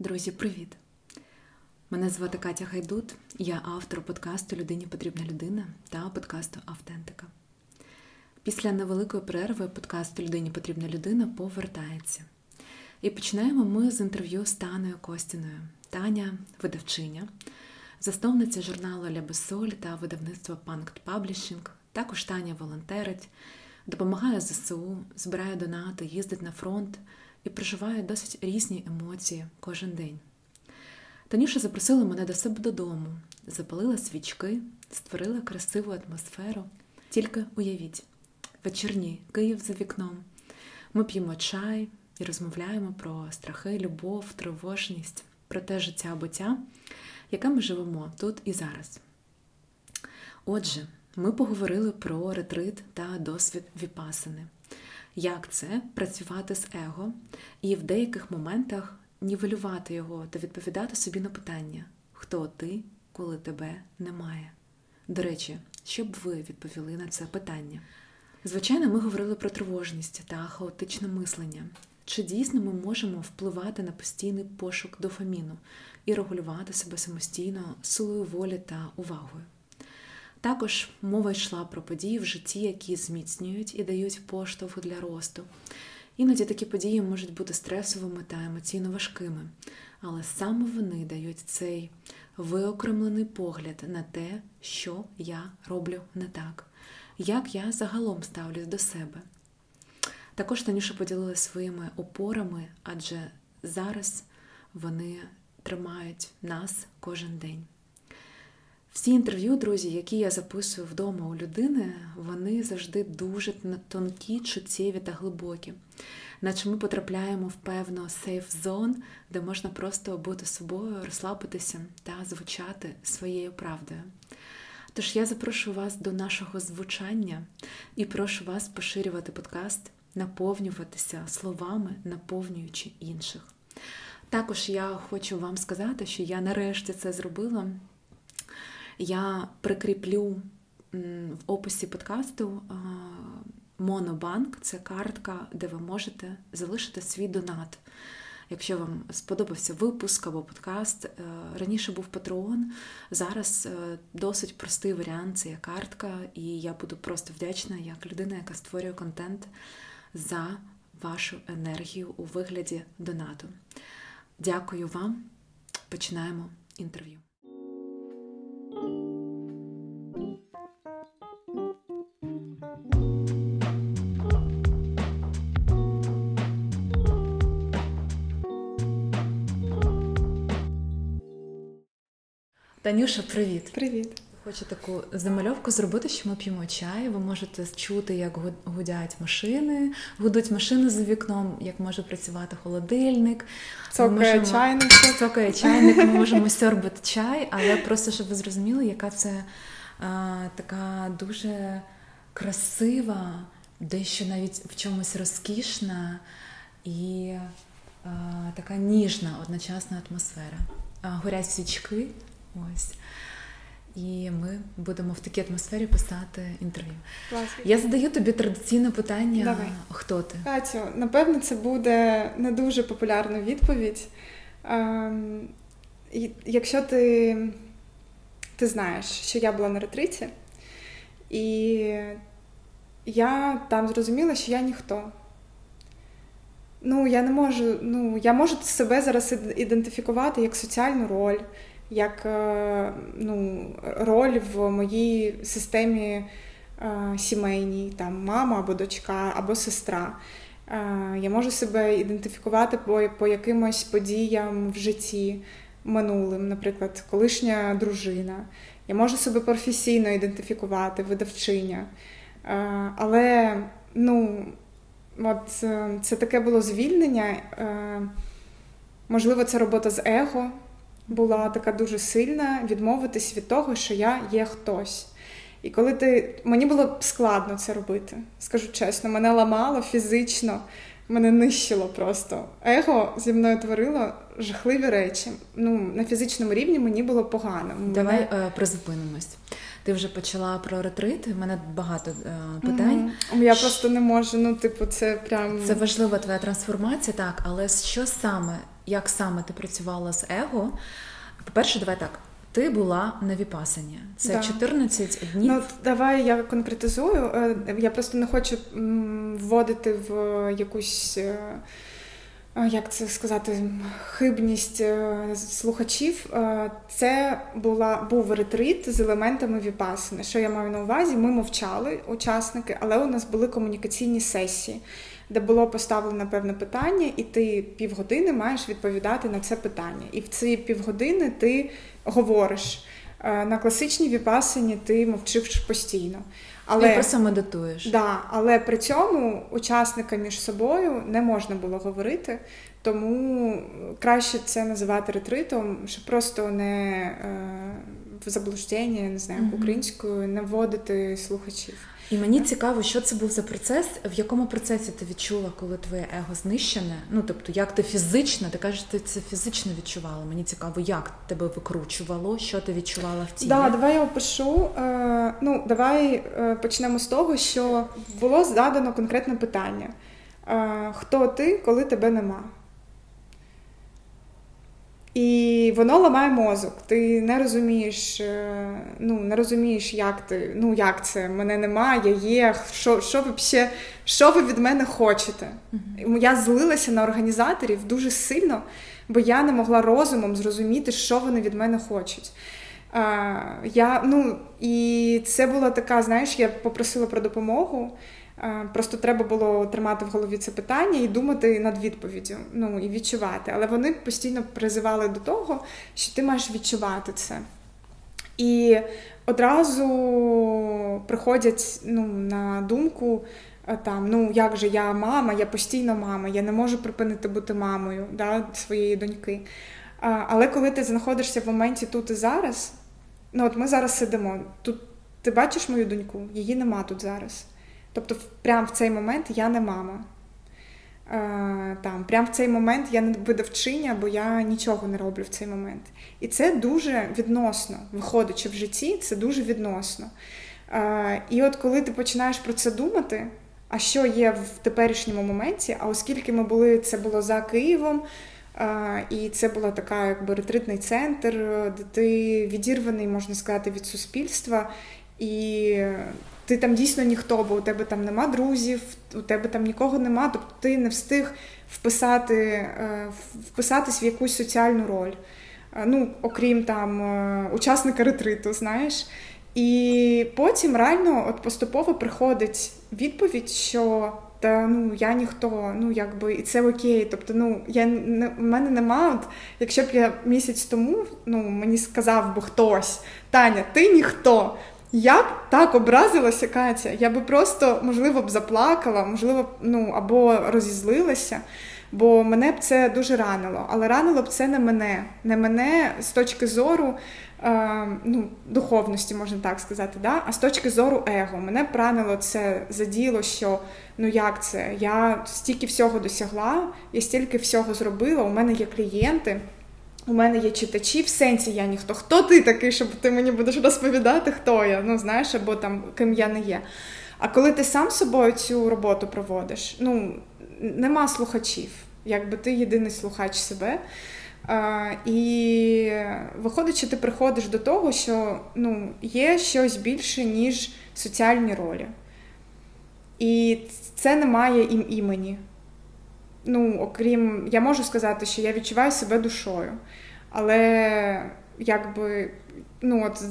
Друзі, привіт! Мене звати Катя Гайдут, я автор подкасту Людині потрібна людина та подкасту Автентика. Після невеликої перерви подкасту Людині потрібна людина повертається. І починаємо ми з інтерв'ю з Танею Костіною. Таня видавчиня, засновниця журналу La Boussole та видавництва Punkt Publishing. Також Таня волонтерить, допомагає ЗСУ, збирає донати, їздить на фронт і проживає досить різні емоції кожен день. Танюша запросила мене до себе додому, запалила свічки, створила красиву атмосферу. Тільки уявіть, вечірні Київ за вікном. Ми п'ємо чай і розмовляємо про страхи, любов, тривожність, про те життя буття, яке ми живемо тут і зараз. Отже, ми поговорили про ретрит та досвід віпасини як це працювати з его, і в деяких моментах нівелювати його та відповідати собі на питання, хто ти, коли тебе немає. До речі, що б ви відповіли на це питання? Звичайно, ми говорили про тривожність та хаотичне мислення. Чи дійсно ми можемо впливати на постійний пошук дофаміну і регулювати себе самостійно силою волі та увагою? Також мова йшла про події в житті, які зміцнюють і дають поштовх для росту. Іноді такі події можуть бути стресовими та емоційно важкими, але саме вони дають цей виокремлений погляд на те, що я роблю не так, як я загалом ставлюсь до себе. Також Танюша поділилася своїми опорами, адже зараз вони тримають нас кожен день. Всі інтерв'ю, друзі, які я записую вдома у людини, вони завжди дуже тонкі, чуттєві та глибокі. Наче ми потрапляємо в певну сейф зон, де можна просто бути собою, розслабитися та звучати своєю правдою. Тож я запрошую вас до нашого звучання і прошу вас поширювати подкаст, наповнюватися словами, наповнюючи інших. Також я хочу вам сказати, що я нарешті це зробила. Я прикріплю в описі подкасту Монобанк це картка, де ви можете залишити свій донат. Якщо вам сподобався випуск або подкаст, е, раніше був Патреон, зараз е, досить простий варіант це є картка, і я буду просто вдячна як людина, яка створює контент за вашу енергію у вигляді донату. Дякую вам. Починаємо інтерв'ю. Танюша, привіт. Привіт. Хочу таку замальовку зробити, що ми п'ємо чай. Ви можете чути, як гудять машини, гудуть машини за вікном, як може працювати холодильник. Цокає чайник. Цокає чайник, ми можемо сьорбати чай, але просто щоб ви зрозуміли, яка це а, така дуже красива, дещо навіть в чомусь розкішна і а, така ніжна одночасна атмосфера. А, горять свічки. Ось. І ми будемо в такій атмосфері писати інтерв'ю. Класно. Я задаю тобі традиційне питання: Давай. хто ти? Катю, напевно, це буде не дуже популярна відповідь. Ем, Якщо ти ти знаєш, що я була на ретриті, і я там зрозуміла, що я ніхто. Ну, я не можу, ну, я можу себе зараз ідентифікувати як соціальну роль як е, ну, роль в моїй системі е, сімейній, там мама або дочка, або сестра. Е, я можу себе ідентифікувати по, по якимось подіям в житті минулим, наприклад, колишня дружина. Я можу себе професійно ідентифікувати, видавчиня. Але ну, от це таке було звільнення. Можливо, це робота з его була така дуже сильна відмовитись від того, що я є хтось. І коли ти мені було складно це робити, скажу чесно, мене ламало фізично, мене нищило просто. Его зі мною творило жахливі речі. Ну, На фізичному рівні мені було погано. Давай мене... е, призупинимось. Ти вже почала про ретрит, У мене багато е, питань. Угу. Я просто не можу. Ну, типу, це прям це важлива твоя трансформація, так, але що саме як саме ти працювала з его. По-перше, давай так. Ти була на віпасані. Це да. 14 днів. Ну, давай я конкретизую. Е, я просто не хочу вводити в якусь е, як це сказати, хибність е, слухачів. Е, це була був ретрит з елементами віпасини. Що я маю на увазі? Ми мовчали, учасники, але у нас були комунікаційні сесії, де було поставлено певне питання, і ти півгодини маєш відповідати на це питання. І в ці півгодини ти говориш. Е, на класичній віпасині ти мовчиш постійно. Але просто медитуєш. Да, але при цьому учасника між собою не можна було говорити, тому краще це називати ретритом, щоб просто не е, в заблуждення, не знаю, українською не вводити слухачів. І мені цікаво, що це був за процес, в якому процесі ти відчула, коли твоє его знищене? Ну тобто, як ти фізично, ти кажеш, ти це фізично відчувала. Мені цікаво, як тебе викручувало, що ти відчувала в тілі? Да, давай я опишу. Е, ну, давай е, почнемо з того, що було задано конкретне питання: е, хто ти, коли тебе нема? І воно ламає мозок. Ти не розумієш, е, ну не розумієш, як ти, ну як це, мене немає, я є. Що що, вообще, що ви від мене хочете? Uh-huh. Я злилася на організаторів дуже сильно, бо я не могла розумом зрозуміти, що вони від мене хочуть. А, я, ну, І це була така, знаєш, я попросила про допомогу. Просто треба було тримати в голові це питання і думати над відповіддю, ну і відчувати. Але вони постійно призивали до того, що ти маєш відчувати це. І одразу приходять ну, на думку. Е, там, ну як же я мама, я постійно мама, я не можу припинити бути мамою да, своєї доньки. Але коли ти знаходишся в моменті тут і зараз, ну от ми зараз сидимо, тут ти бачиш мою доньку, її нема тут зараз. Тобто, прямо в цей момент я не мама. Е, там, Прямо в цей момент я не видавчиня, бо я нічого не роблю в цей момент. І це дуже відносно, виходячи в житті, це дуже відносно. Е, і от коли ти починаєш про це думати, а що є в теперішньому моменті, а оскільки ми були, це було за Києвом. Uh, і це була така, якби ретритний центр, де ти відірваний, можна сказати, від суспільства, і ти там дійсно ніхто, бо у тебе там нема друзів, у тебе там нікого нема, тобто ти не встиг вписати, е, вписатись в якусь соціальну роль. Е, ну, окрім там е, учасника ретриту, знаєш. І потім реально от поступово приходить відповідь, що та ну я ніхто, ну якби і це окей. Тобто, ну я не в мене нема. От якщо б я місяць тому ну мені сказав би хтось, Таня, ти ніхто. Я б так образилася, Катя. Я би просто, можливо, б заплакала, можливо, ну або розізлилася, бо мене б це дуже ранило. Але ранило б це не мене, не мене з точки зору е, ну, духовності, можна так сказати, да? а з точки зору его. Мене б ранило це заділо, що ну як це? Я стільки всього досягла, я стільки всього зробила, у мене є клієнти. У мене є читачі, в сенсі я ніхто. Хто ти такий, щоб ти мені будеш розповідати, хто я? Ну, знаєш, або там ким я не є. А коли ти сам собою цю роботу проводиш, ну нема слухачів, якби ти єдиний слухач себе. А, І виходить, що ти приходиш до того, що ну, є щось більше, ніж соціальні ролі. І це не має їм імені ну, окрім, я можу сказати, що я відчуваю себе душою. Але якби ну, от,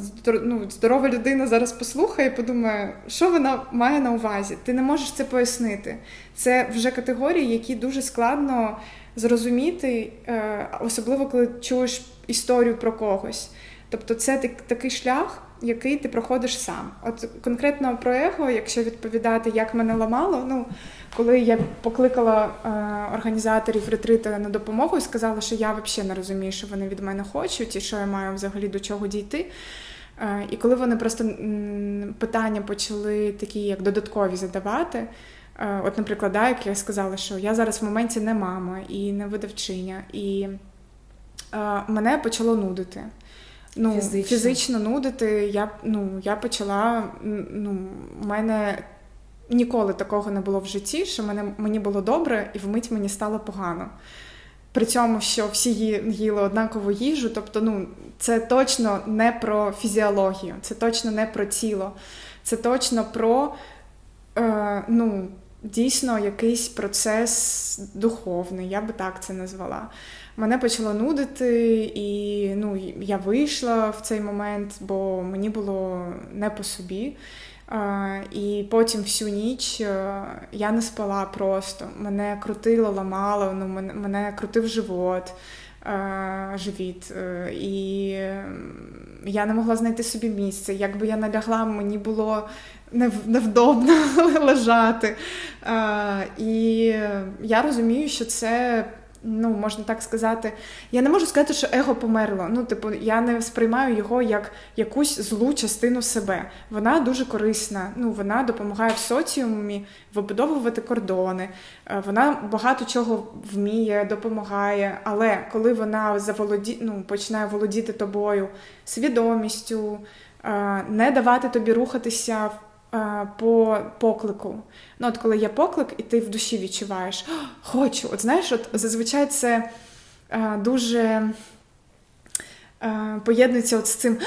ну, здорова людина зараз послухає і подумає, що вона має на увазі. Ти не можеш це пояснити. Це вже категорії, які дуже складно зрозуміти, е, особливо коли чуєш історію про когось. Тобто, це такий шлях, який ти проходиш сам. От конкретно про его, якщо відповідати, як мене ламало, ну коли я покликала е, організаторів ретрита на допомогу і сказала, що я взагалі не розумію, що вони від мене хочуть, і що я маю взагалі до чого дійти. Е, і коли вони просто м, питання почали такі, як додаткові задавати. Е, от, наприклад, да, як я сказала, що я зараз в моменті не мама і не видавчиня, і е, мене почало нудити. Ну, Фізично, фізично нудити. Я ну, я почала. ну, У мене Ніколи такого не було в житті, що мене, мені було добре, і вмить мені стало погано. при цьому, що всі їли однакову їжу. Тобто, ну, це точно не про фізіологію, це точно не про тіло, це точно про е, ну, дійсно якийсь процес духовний, я би так це назвала. Мене почало нудити, і ну, я вийшла в цей момент, бо мені було не по собі. І потім всю ніч е, я не спала просто. Мене крутило, ламало, ну, мене, крутив живот, е, живіт. Е, і я не могла знайти собі місце. Якби я налягла, мені було невдобно лежати. І я розумію, що це ну, можна так сказати, я не можу сказати, що его померло. Ну, типу, я не сприймаю його як якусь злу частину себе. Вона дуже корисна. Ну, вона допомагає в соціумі вибудовувати кордони. Е, вона багато чого вміє, допомагає. Але коли вона заволоді... ну, починає володіти тобою свідомістю, е, не давати тобі рухатися по поклику. Ну, от коли є поклик, і ти в душі відчуваєш, хочу. От знаєш, от зазвичай це дуже поєднується от з цим.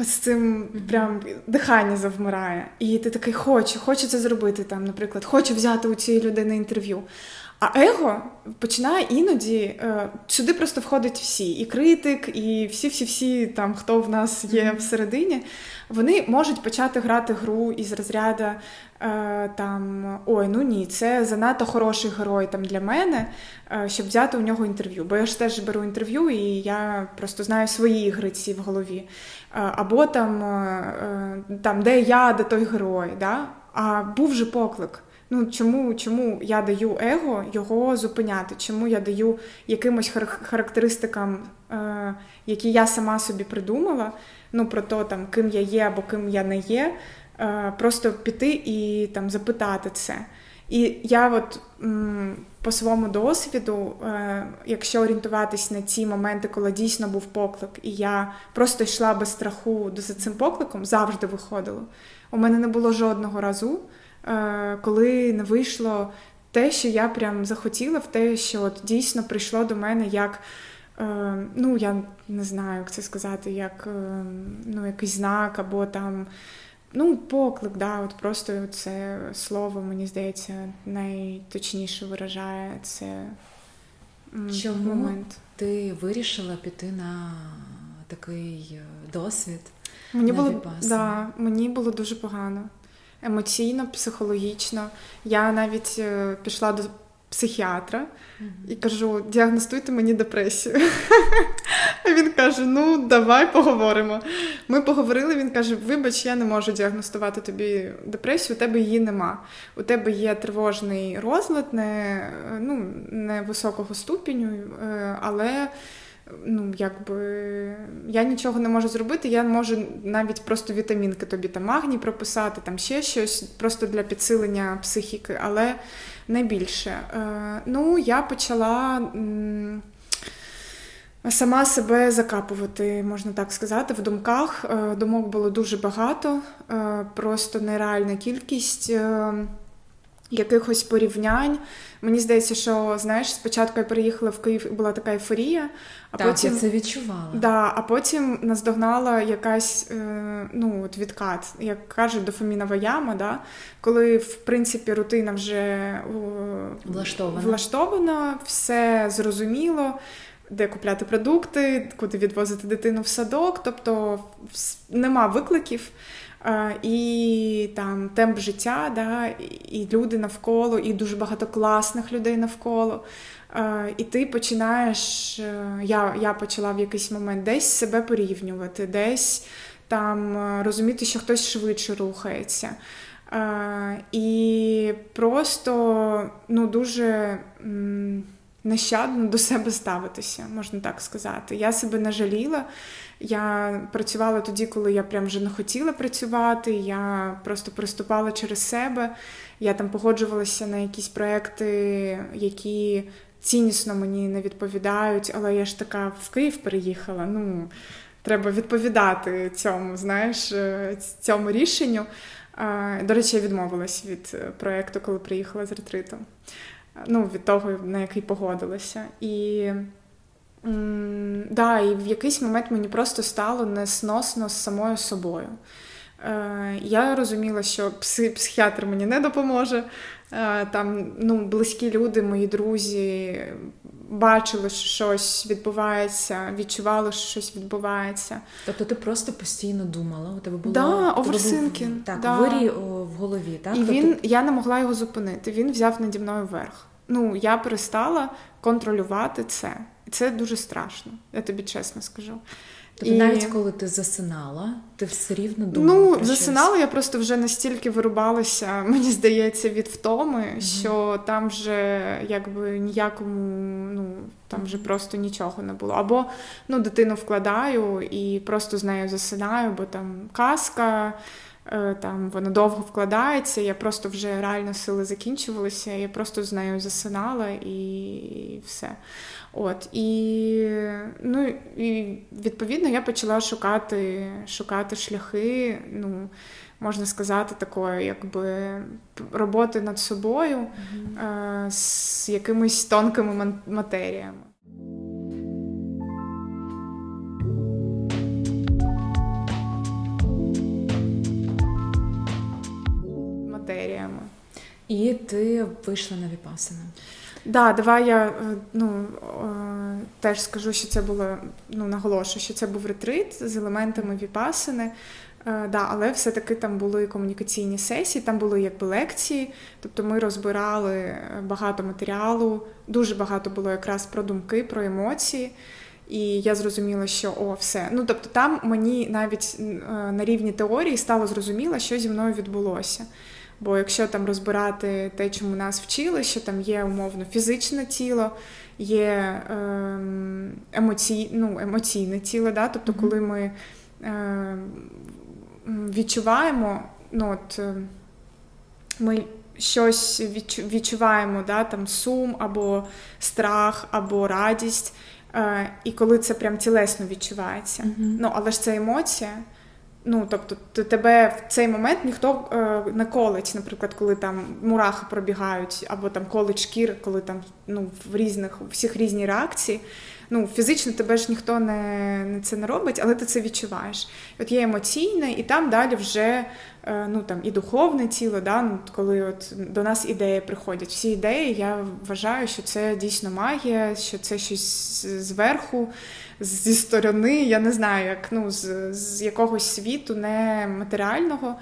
Ось з цим прям дихання завмирає. І ти такий хочу, хочу це зробити. там, Наприклад, хочу взяти у цієї людини інтерв'ю. А его починає іноді е, сюди просто входить всі, і критик, і всі-всі-всі, там хто в нас є всередині, вони можуть почати грати гру із розряду е, там ой, ну ні, це занадто хороший герой там для мене, е, щоб взяти у нього інтерв'ю. Бо я ж теж беру інтерв'ю, і я просто знаю свої ігриці в голові. Або там, там де я, де той герой. Да? А був же поклик. Ну чому чому я даю его його зупиняти? Чому я даю якимось характеристикам, е, які я сама собі придумала? Ну про то, там ким я є або ким я не є, е, просто піти і там запитати це. І я от м, по своєму досвіду, е, якщо орієнтуватись на ці моменти, коли дійсно був поклик, і я просто йшла без страху за цим покликом, завжди виходило. У мене не було жодного разу. Е, коли не вийшло те, що я прям захотіла, в те, що от дійсно прийшло до мене як. Е, ну, я не знаю, як це сказати, як е, ну, якийсь знак, або там ну, поклик, да, от просто це слово, мені здається, найточніше виражає це Чому момент. Ти вирішила піти на такий досвід? Мені було да, мені було дуже погано емоційно, психологічно. Я навіть е, пішла до психіатра і кажу: діагностуйте мені депресію. А він каже: Ну, давай поговоримо. Ми поговорили. Він каже: Вибач, я не можу діагностувати тобі депресію, у тебе її нема. У тебе є тривожний розлад, не ну, не високого ступеню, е, але ну, якби я нічого не можу зробити. Я можу навіть просто вітамінки тобі там магній прописати, там ще щось, просто для підсилення психіки, але не більше. Е, ну, я почала. Сама себе закапувати, можна так сказати, в думках. Е, думок було дуже багато, е, просто нереальна кількість якихось порівнянь. Мені здається, що знаєш, спочатку я переїхала в Київ і була така ейфорія, а так, потім я це відчувала. Да, А потім наздогнала якась е, ну, от відкат, як кажуть, дофамінова яма, да, коли в принципі рутина вже е, влаштована. влаштована, все зрозуміло. Де купляти продукти, куди відвозити дитину в садок, тобто нема викликів. І там темп життя, да, і люди навколо, і дуже багато класних людей навколо. І ти починаєш, е, я я почала в якийсь момент десь себе порівнювати, десь там е, розуміти, що хтось швидше рухається. І просто ну, дуже нещадно до себе ставитися, можна так сказати. Я себе не жаліла. Я працювала тоді, коли я прям вже не хотіла працювати. Я просто приступала через себе. Я там погоджувалася на якісь проекти, які ціннісно мені не відповідають, але я ж така в Київ переїхала. Ну, треба відповідати цьому, знаєш, е, цьому рішенню. До речі, я відмовилась від проєкту, коли приїхала з ретриту. ну, від того, на який погодилася. І да, і в якийсь момент мені просто стало несносно з самою собою. Е, Я розуміла, що психіатр мені не допоможе. Е, Там ну, близькі люди, мої друзі бачили, що щось відбувається, відчували, що щось відбувається. Тобто ти просто постійно думала, у тебе було да, оверсинкін. Так, да. вирій в голові. так? І тобто... він, я не могла його зупинити. Він взяв наді мною верх. Ну, я перестала контролювати це. І це дуже страшно, я тобі чесно скажу. Тобто і... навіть коли ти засинала, ти все рівно думала? Ну, про засинала, щось? я просто вже настільки вирубалася, мені здається, від втоми, mm що там вже якби ніякому, ну там вже просто нічого не було. Або ну, дитину вкладаю і просто з нею засинаю, бо там казка. Е, там вона довго вкладається, я просто вже реально сили закінчувалися, я просто з нею засинала і все. От і ну і відповідно я почала шукати шукати шляхи, ну можна сказати, такої, якби роботи над собою mm-hmm. з якимись тонкими матеріями. Матеріями. І ти вийшла на віпасину. Да, давай я е, ну, е, теж скажу, що це було, ну, наголошую, що це був ретрит з елементами віпасини. Е, да, Але все-таки там були комунікаційні сесії, там були якби лекції, тобто ми розбирали багато матеріалу, дуже багато було якраз про думки, про емоції. І я зрозуміла, що о, все. Ну тобто, там мені навіть на рівні теорії стало зрозуміло, що зі мною відбулося. Бо якщо там розбирати те, чому нас вчили, що там є умовно фізичне тіло, є ем, емоцій, ну, емоційне тіло, да? тобто, коли ми е, відчуваємо, ну от е, ми щось відчуваємо, да? там сум або страх, або радість, е, і коли це прям тілесно відчувається. Mm-hmm. Ну, але ж це емоція. Ну, тобто, тебе в цей момент ніхто е, не колить, наприклад, коли там мурахи пробігають, або там колить шкір, коли там ну, в різних у всіх різні реакції. Ну, Фізично тебе ж ніхто не це не робить, але ти це відчуваєш. От є емоційне, і там далі вже е, ну, там, і духовне тіло, да, ну, коли от до нас ідеї приходять. Всі ідеї, я вважаю, що це дійсно магія, що це щось зверху зі сторони, я не знаю, як ну, з, з якогось світу, не матеріального.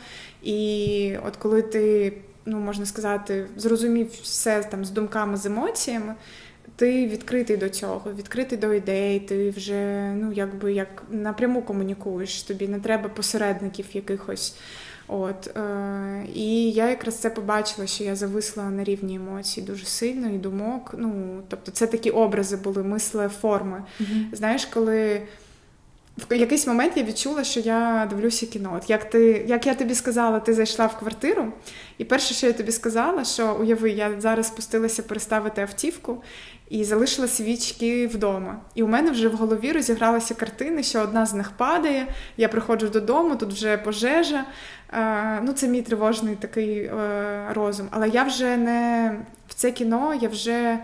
І от коли ти, ну можна сказати, зрозумів все там з думками, з емоціями. Ти відкритий до цього, відкритий до ідей, ти вже ну якби як напряму комунікуєш. Тобі не треба посередників якихось. От е, І я якраз це побачила, що я зависла на рівні емоцій дуже сильно і думок. Ну, Тобто це такі образи були, мисли, форми. Mm-hmm. Знаєш, коли в якийсь момент я відчула, що я дивлюся кіно. От Як ти, як я тобі сказала, ти зайшла в квартиру, і перше, що я тобі сказала, що уяви, я зараз спустилася переставити автівку, і залишила свічки вдома. І у мене вже в голові розігралися картини, що одна з них падає. Я приходжу додому, тут вже пожежа. Е, ну, це мій тривожний такий е, розум. Але я вже не в це кіно, я вже,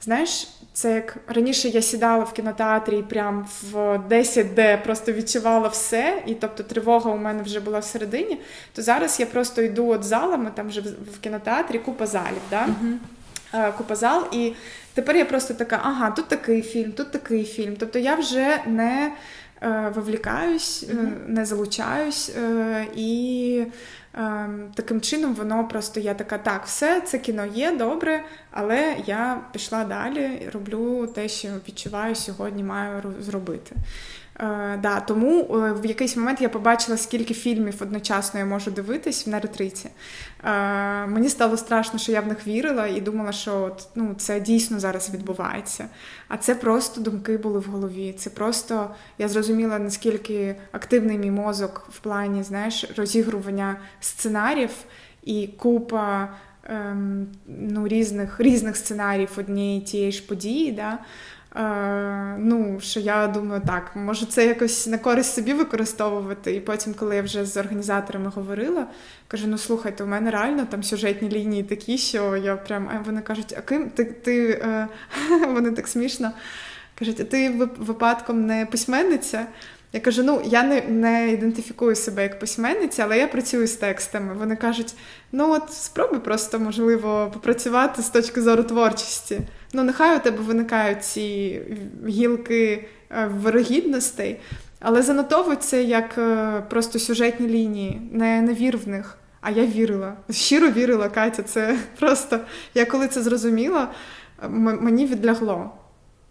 знаєш, це як раніше я сідала в кінотеатрі і прям в 10 де просто відчувала все, і тобто тривога у мене вже була всередині. То зараз я просто йду от залами, там вже в кінотеатрі купа залів. Да? Uh-huh. Купа зал, і Тепер я просто така, ага, тут такий фільм, тут такий фільм. Тобто я вже не е, вивлікаюсь, mm-hmm. не залучаюсь, е, і е, таким чином воно просто я така, так, все, це кіно є, добре, але я пішла далі, роблю те, що відчуваю сьогодні, маю зробити. Е, да, Тому е, в якийсь момент я побачила, скільки фільмів одночасно я можу дивитись на ретриті. Е, мені стало страшно, що я в них вірила і думала, що от, ну, це дійсно зараз відбувається. А це просто думки були в голові. Це просто я зрозуміла, наскільки активний мій мозок в плані знаєш, розігрування сценаріїв і купа. Ем, ну, різних різних сценаріїв однієї тієї ж події, да, Е, ну, що я думаю, так, може це якось на користь собі використовувати. І потім, коли я вже з організаторами говорила, кажу: ну слухайте, у мене реально там сюжетні лінії такі, що я прям а вони кажуть, а ким ти ти е, вони так смішно кажуть, а ти випадком не письменниця? Я кажу: ну я не не ідентифікую себе як письменниця, але я працюю з текстами. Вони кажуть: ну от спробуй просто можливо попрацювати з точки зору творчості. Ну, нехай у тебе виникають ці гілки е, вирогідностей, але занотовуй це як е, просто сюжетні лінії, не, не вір в них. А я вірила. Щиро вірила, Катя. Це просто я коли це зрозуміла, мені відлягло.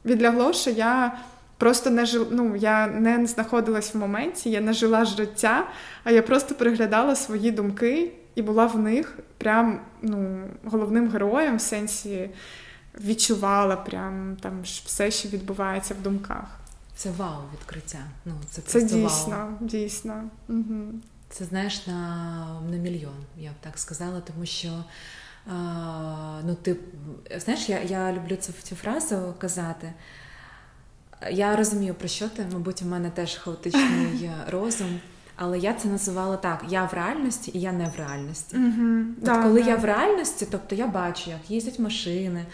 Відлягло, що я просто не жил, ну, я не знаходилась в моменті, я не жила життя, а я просто переглядала свої думки і була в них прям ну, головним героєм в сенсі відчувала прям там все, що відбувається в думках. Це вау відкриття. Ну, Це це дійсно, вау. дійсно. Угу. Це знаєш на на мільйон, я б так сказала, тому що а, ну, ти знаєш, я я люблю цю, цю фразу казати. Я розумію, про що ти, мабуть, у мене теж хаотичний розум. Але я це називала так: я в реальності і я не в реальності. Mm-hmm. От да, Коли да. я в реальності, тобто я бачу, як їздять машини,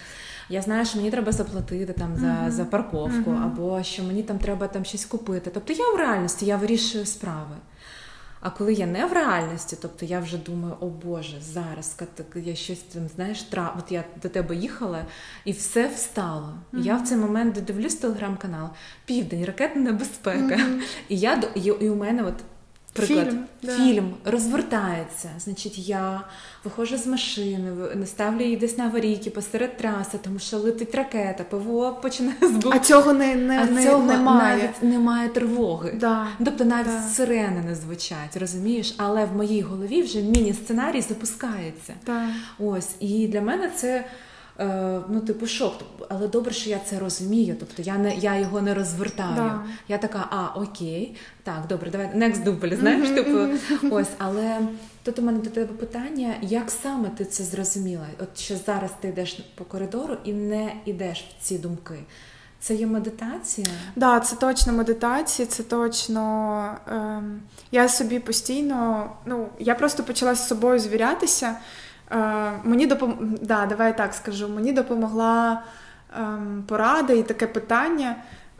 я знаю, що мені треба заплатити там за mm-hmm. за парковку, mm-hmm. або що мені там треба там щось купити. Тобто я в реальності, я вирішую справи. А коли я не в реальності, тобто я вже думаю, о Боже, зараз я щось там знаєш, тра... от я до тебе їхала і все встало. Mm-hmm. Я в цей момент дивлюсь телеграм-канал Південь, ракетна небезпека. Mm-hmm. І я і, і у мене от Приклад, фільм, да. фільм розвертається. Значить, я виходжу з машини, не ставлю її десь на аварійки посеред траси, тому що летить ракета, ПВО починає збу... А цього не, не, а не, цього немає. навіть немає тривоги. Да. Тобто навіть да. сирени не звучать, розумієш? Але в моїй голові вже міні-сценарій запускається. Да. Ось. І для мене це. Е, ну, типу, шок. Але добре, що я це розумію. Тобто я не я його не розвертаю. Да. Я така, а окей, так, добре, давай next дубль, знаєш, типу, ось, але тут у мене до тебе питання: як саме ти це зрозуміла? От що зараз ти йдеш по коридору і не йдеш в ці думки. Це є медитація? Так, да, це точно медитація, це точно. Ем, Я собі постійно, ну, я просто почала з собою звірятися. Е, мені допом... да, давай так скажу, мені допомогла е, порада і таке питання.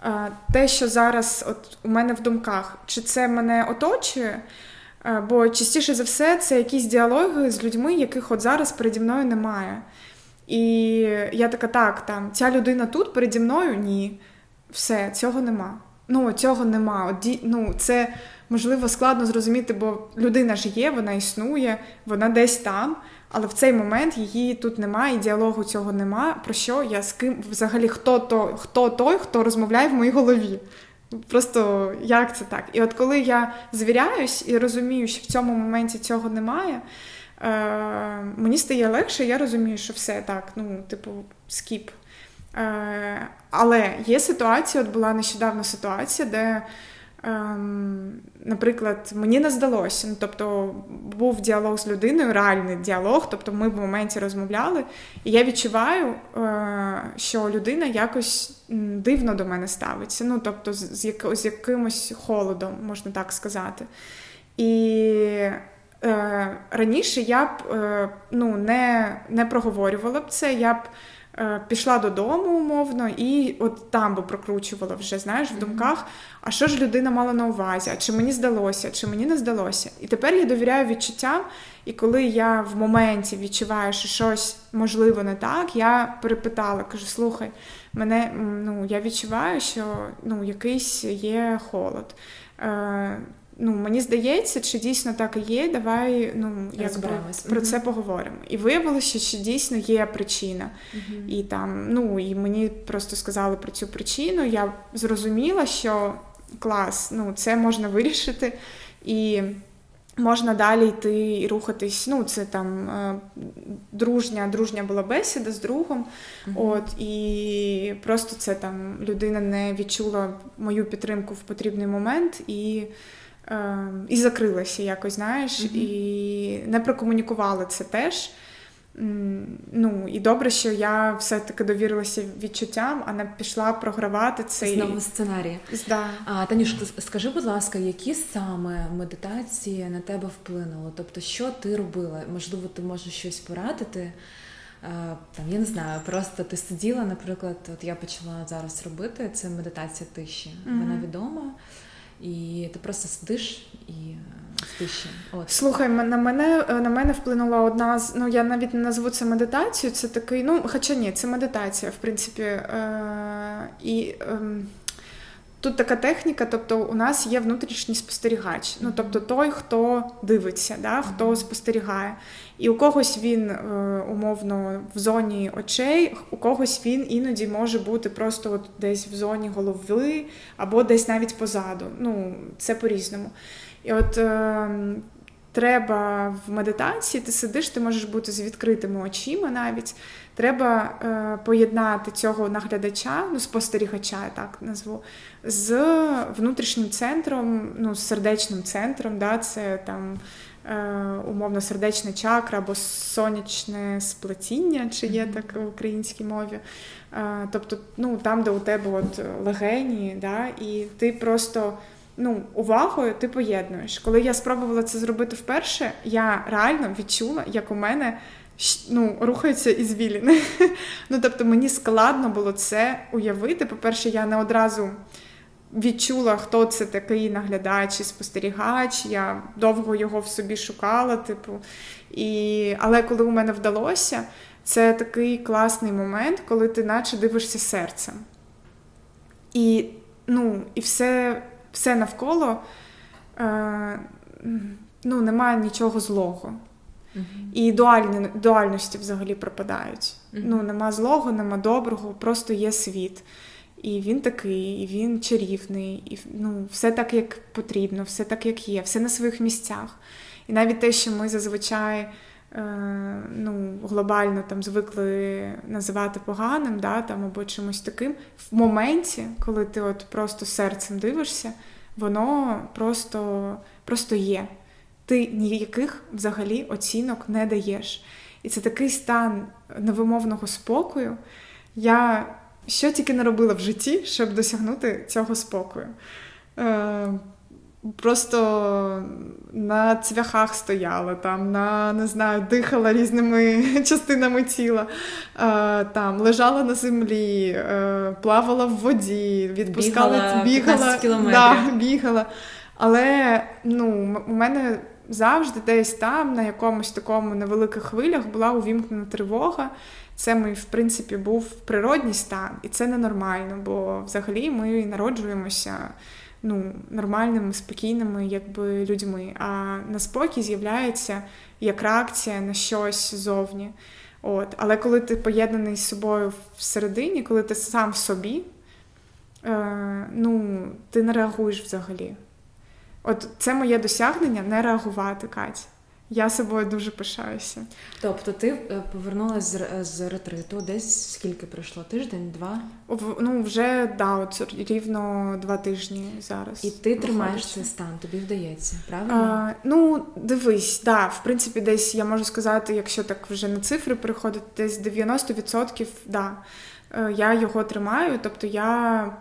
Е, те, що зараз от у мене в думках, чи це мене оточує? Е, бо частіше за все це якісь діалоги з людьми, яких от зараз переді мною немає. І я така, так, там, ця людина тут переді мною ні. Все, цього нема. Ну, цього нема. От, ну, Це можливо складно зрозуміти, бо людина ж є, вона існує, вона десь там. Але в цей момент її тут немає, і діалогу цього немає. Про що я з ким взагалі хто то, хто той, хто розмовляє в моїй голові? Просто як це так? І от коли я звіряюсь і розумію, що в цьому моменті цього немає, е, мені стає легше, я розумію, що все так, ну, типу, скіп. Е, Але є ситуація, от була нещодавно ситуація, де наприклад, мені не здалося. Ну, тобто був діалог з людиною, реальний діалог, тобто ми в моменті розмовляли, і я відчуваю, е, що людина якось дивно до мене ставиться. Ну, тобто, з, як, з якимось холодом, можна так сказати. І е, раніше я б е, ну, не, не проговорювала б це. я б пішла додому умовно, і от там би прокручувала вже, знаєш, в думках, а що ж людина мала на увазі, а чи мені здалося, чи мені не здалося. І тепер я довіряю відчуттям, і коли я в моменті відчуваю, що щось можливо не так, я перепитала, кажу: слухай, мене ну, я відчуваю, що ну, якийсь є холод. Е, ну, мені здається, чи дійсно так і є, давай ну, якби, про це поговоримо. І виявилося, що дійсно є причина. І там, ну, і мені просто сказали про цю причину. Я зрозуміла, що клас, ну, це можна вирішити. І можна далі йти і рухатись. Ну, це там е, дружня, дружня була бесіда з другом. uh От, І просто це там людина не відчула мою підтримку в потрібний момент. і і закрилася якось, знаєш, mm-hmm. і не прокомунікували це теж. Ну і добре, що я все-таки довірилася відчуттям, а не пішла програвати цей Знову сценарій. Да. А Танюш, скажи, будь ласка, які саме медитації на тебе вплинули? Тобто, що ти робила? Можливо, ти можеш щось порадити? Там я не знаю, просто ти сиділа, наприклад, от я почала зараз робити це медитація тиші. Mm-hmm. Вона відома, і ти просто сидиш і в тиші. От. Слухай, на мене на мене вплинула одна з ну я навіть не назву це медитацією. Це такий, ну хоча ні, це медитація, в принципі. Е, І е, тут така техніка, тобто у нас є внутрішній спостерігач. Ну тобто той, хто дивиться, да, хто спостерігає. І у когось він е, умовно в зоні очей, у когось він іноді може бути просто от десь в зоні голови або десь навіть позаду. Ну, це по-різному. І от е, треба в медитації, ти сидиш, ти можеш бути з відкритими очима навіть. Треба е, поєднати цього наглядача, ну, спостерігача, я так назву, з внутрішнім центром, ну, з сердечним центром. да, Це там е, умовно сердечна чакра або сонячне сплетіння, чи є так в українській мові. Е, тобто, ну, там, де у тебе от легені, да, і ти просто ну, увагою ти поєднуєш. Коли я спробувала це зробити вперше, я реально відчула, як у мене ну, рухаються ізвіліни. Ну, тобто мені складно було це уявити. По-перше, я не одразу. Відчула, хто це такий наглядач і спостерігач. Я довго його в собі шукала, типу. І... Але коли у мене вдалося, це такий класний момент, коли ти наче дивишся серцем. І ну, і все все навколо е, ну, немає нічого злого. Uh-huh. І дуальні, дуальності взагалі пропадають. Uh-huh. Ну, Нема злого, нема доброго, просто є світ. І він такий, і він чарівний, і ну, все так, як потрібно, все так, як є, все на своїх місцях. І навіть те, що ми зазвичай е, ну, глобально там звикли називати поганим, да, там, або чимось таким, в моменті, коли ти от просто серцем дивишся, воно просто, просто є. Ти ніяких взагалі оцінок не даєш. І це такий стан невимовного спокою. Я що тільки не робила в житті, щоб досягнути цього спокою. Е, Просто на цвяхах стояла, там, на, не знаю, дихала різними частинами тіла, е, там, лежала на землі, е, плавала в воді, відпускала, бігала, бігала, да, бігала. Але ну, у мене завжди десь там, на якомусь такому невеликих хвилях, була увімкнена тривога. Це мій, в принципі, був природній стан, і це ненормально, бо взагалі ми народжуємося ну, нормальними, спокійними якби, людьми. А на спокій з'являється як реакція на щось зовні. От. Але коли ти поєднаний з собою всередині, коли ти сам в собі, е, ну, ти не реагуєш взагалі. От це моє досягнення не реагувати, Кать. Я собою дуже пишаюся. Тобто ти е, повернулася з, з ретриту, десь скільки пройшло? Тиждень, два? Ну, вже да, от рівно два тижні зараз. І ти тримаєш цей стан, тобі вдається, правильно? А, Ну, дивись, да, в принципі, десь я можу сказати, якщо так вже на цифри переходити, десь 90% да, е, я його тримаю, тобто я.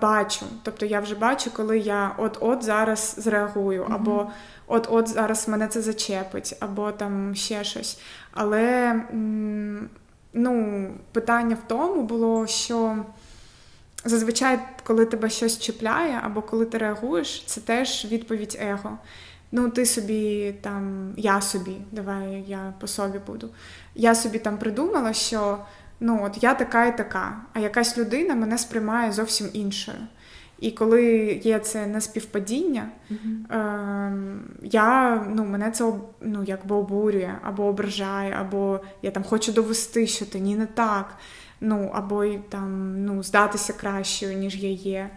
Бачу, тобто я вже бачу, коли я от-от зараз зреагую, mm-hmm. або от-от зараз мене це зачепить, або там ще щось. Але ну, питання в тому було, що зазвичай, коли тебе щось чіпляє, або коли ти реагуєш, це теж відповідь его. Ну, ти собі там, я собі, давай я по собі буду. Я собі там придумала, що ну от я така і така, а якась людина мене сприймає зовсім іншою. І коли є це неспівпадіння, uh-huh. е, я, ну, мене це ну, якби обурює, або ображає, або я там хочу довести, що ти ні не так, ну, або там ну, здатися кращою, ніж я є.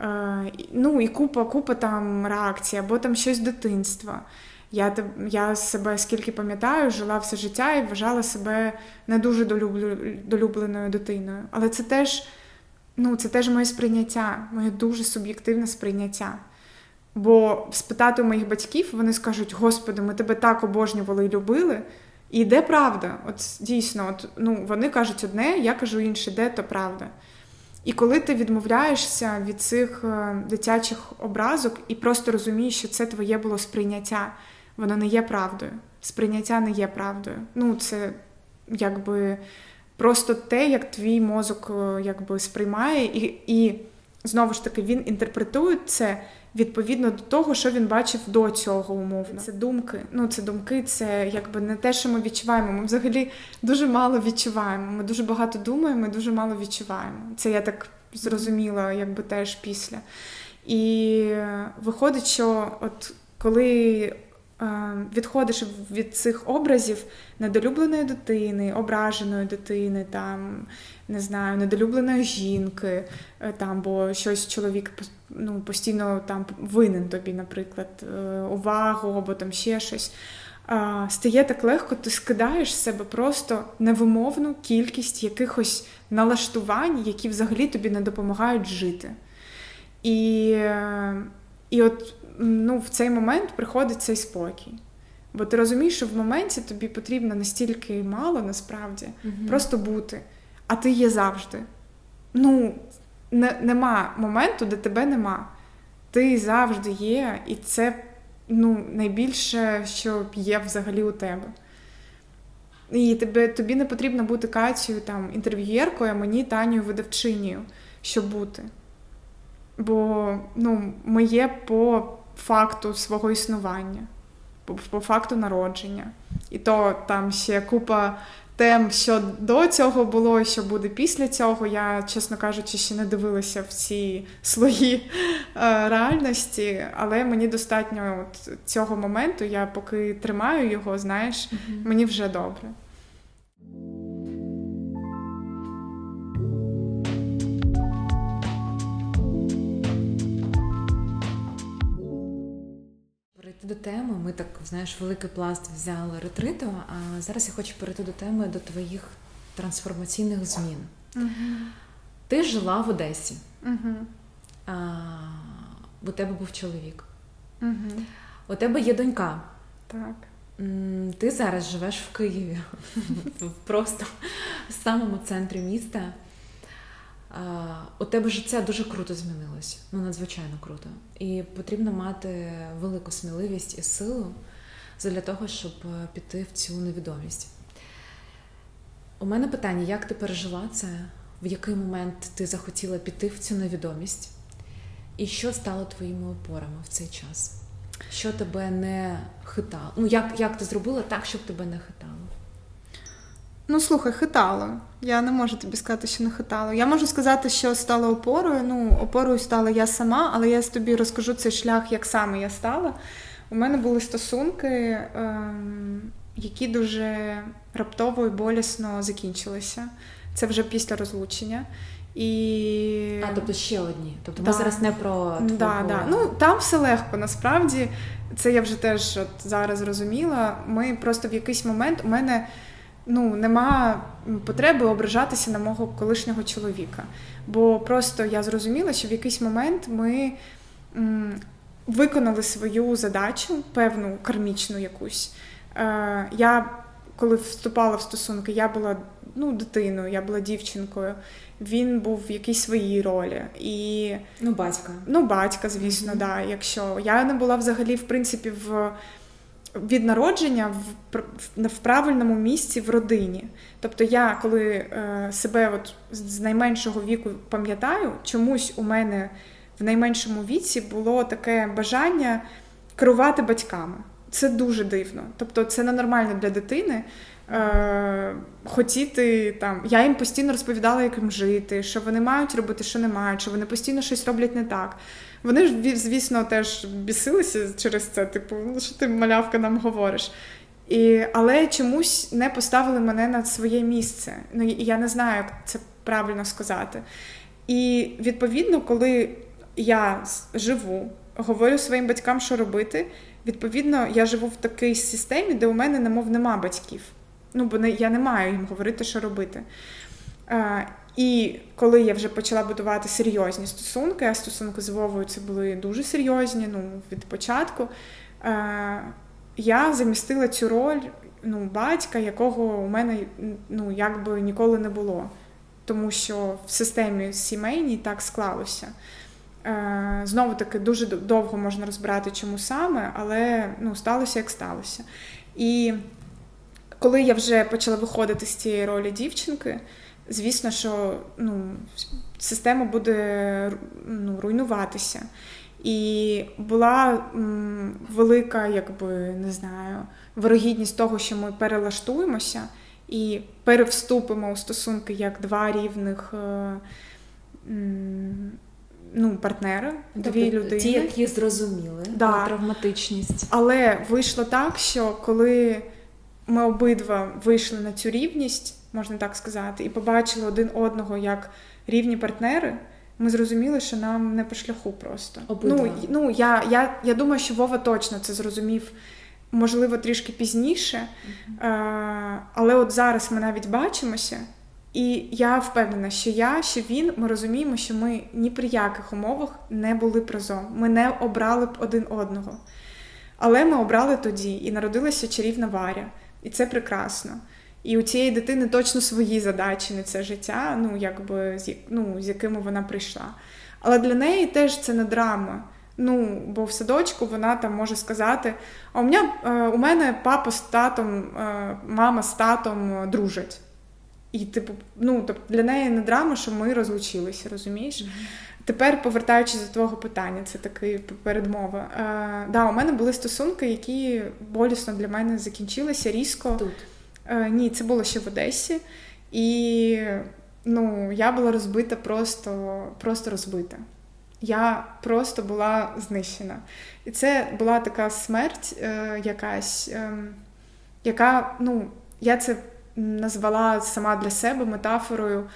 Е, ну, І купа купа там реакцій, або там щось дитинства. Я я себе скільки пам'ятаю, жила все життя і вважала себе не дуже долюблю, долюбленою дитиною. Але це теж ну, це теж моє сприйняття, моє дуже суб'єктивне сприйняття. Бо спитати у моїх батьків, вони скажуть: Господи, ми тебе так обожнювали і любили, І де правда? От дійсно, от, ну, вони кажуть одне, я кажу інше, де то правда. І коли ти відмовляєшся від цих е, дитячих образок і просто розумієш, що це твоє було сприйняття, воно не є правдою. Сприйняття не є правдою. Ну, це якби просто те, як твій мозок е, якби сприймає, і, і знову ж таки він інтерпретує це відповідно до того, що він бачив до цього умовно. Це думки. Ну, це думки, це якби не те, що ми відчуваємо. Ми взагалі дуже мало відчуваємо. Ми дуже багато думаємо, і дуже мало відчуваємо. Це я так зрозуміла, якби теж після. І виходить, що от коли Е, відходиш від цих образів недолюбленої дитини, ображеної дитини, там, не знаю, недолюбленої жінки, е, там, бо щось чоловік ну, постійно там винен тобі, наприклад, е, увагу або там ще щось. Стає так легко, ти скидаєш з себе просто невимовну кількість якихось налаштувань, які взагалі тобі не допомагають жити. І і от ну, в цей момент приходить цей спокій. Бо ти розумієш, що в моменті тобі потрібно настільки мало насправді угу. просто бути, а ти є завжди. Ну, не, нема моменту, де тебе нема. Ти завжди є, і це ну, найбільше, що є взагалі у тебе. І тебе, тобі не потрібно бути Катю там, інтерв'єркою, а мені Танію видавчинію, щоб бути. Бо ну, ми є по факту свого існування, по, по факту народження. І то там ще купа тем, що до цього було і що буде після цього. Я, чесно кажучи, ще не дивилася в ці слої е, реальності, але мені достатньо от цього моменту, я поки тримаю його, знаєш, mm-hmm. мені вже добре. До теми. Ми так, знаєш, великий пласт взяли ретриту, а зараз я хочу перейти до теми до твоїх трансформаційних змін. Угу. Ти жила в Одесі. Угу. А, У тебе був чоловік. Угу. У тебе є донька. Так. Ти зараз живеш в Києві, просто в самому центрі міста у тебе життя дуже круто змінилось, ну надзвичайно круто. І потрібно мати велику сміливість і силу для того, щоб е, піти в цю невідомість. У мене питання: як ти пережила це? В який момент ти захотіла піти в цю невідомість? І що стало твоїми опорами в цей час? Що тебе не хитало? Ну, як як ти зробила так, щоб тебе не хитало? Ну, слухай, хитало. Я не можу тобі сказати, що не хитало. Я можу сказати, що стало опорою. Ну, опорою стала я сама, але я тобі розкажу цей шлях, як саме я стала. У мене були стосунки, ем, які дуже раптово і болісно закінчилися. Це вже після розлучення. І... А, тобто ще одні. Тобто да. ми зараз не про твого... Да, да. Ну, Там все легко, насправді. Це я вже теж от зараз зрозуміла. Ми просто в якийсь момент у мене ну, нема потреби ображатися на мого колишнього чоловіка. Бо просто я зрозуміла, що в якийсь момент ми м, виконали свою задачу, певну кармічну якусь. Е, Я коли вступала в стосунки, я була ну, дитиною, я була дівчинкою. Він був в якійсь своїй ролі. І, Ну, батька. Ну, батька, звісно, mm-hmm. да. Якщо я не була взагалі, в принципі, в від народження в в правильному місці в родині. Тобто, я коли е, себе от з найменшого віку пам'ятаю, чомусь у мене в найменшому віці було таке бажання керувати батьками. Це дуже дивно. Тобто, це ненормально для дитини. Е, Хотіти там, я їм постійно розповідала, як їм жити, що вони мають робити, що не мають, що вони постійно щось роблять не так. Вони ж, звісно, теж бісилися через це, типу, ну що ти малявка нам говориш. І, Але чомусь не поставили мене на своє місце. Ну, Я не знаю, як це правильно сказати. І відповідно, коли я живу, говорю своїм батькам, що робити, відповідно, я живу в такій системі, де у мене, немов, нема батьків. Ну, бо не, я не маю їм говорити, що робити. І коли я вже почала будувати серйозні стосунки, а стосунки з Вовою це були дуже серйозні, ну від початку, е, я замістила цю роль ну, батька, якого у мене ну, якби ніколи не було. Тому що в системі сімейній так склалося. Е, Знову таки, дуже довго можна розбирати, чому саме, але ну, сталося як сталося. І коли я вже почала виходити з цієї ролі дівчинки, звісно, що ну, система буде ну, руйнуватися. І була м, велика, якби не знаю, вирогідність того, що ми перелаштуємося і перевступимо у стосунки як два рівних. Е, м, ну, партнери, тобто, дві людини. Ті, які зрозуміли да. травматичність. Але вийшло так, що коли ми обидва вийшли на цю рівність, можна так сказати, і побачили один одного як рівні партнери, ми зрозуміли, що нам не по шляху просто. Обидва. Ну, ну я, я, я думаю, що Вова точно це зрозумів. Можливо, трішки пізніше, а, але от зараз ми навіть бачимося, і я впевнена, що я, що він, ми розуміємо, що ми ні при яких умовах не були б разом. Ми не обрали б один одного. Але ми обрали тоді і народилася чарівна Варя. І це прекрасно. І у цієї дитини точно свої задачі на це життя, ну якби з ну, з якими вона прийшла. Але для неї теж це не драма. Ну, бо в садочку вона там може сказати: а у мене, у мене папа з татом, е, мама з татом дружать. І, типу, ну, тобто для неї не драма, що ми розлучилися, розумієш? Тепер, повертаючись до твого питання, це такий передмова. Е, да, У мене були стосунки, які болісно для мене закінчилися різко. Тут? Е, ні, це було ще в Одесі. І ну, я була розбита просто, просто розбита. Я просто була знищена. І це була така смерть е, якась, е, яка, ну, я це назвала сама для себе метафорою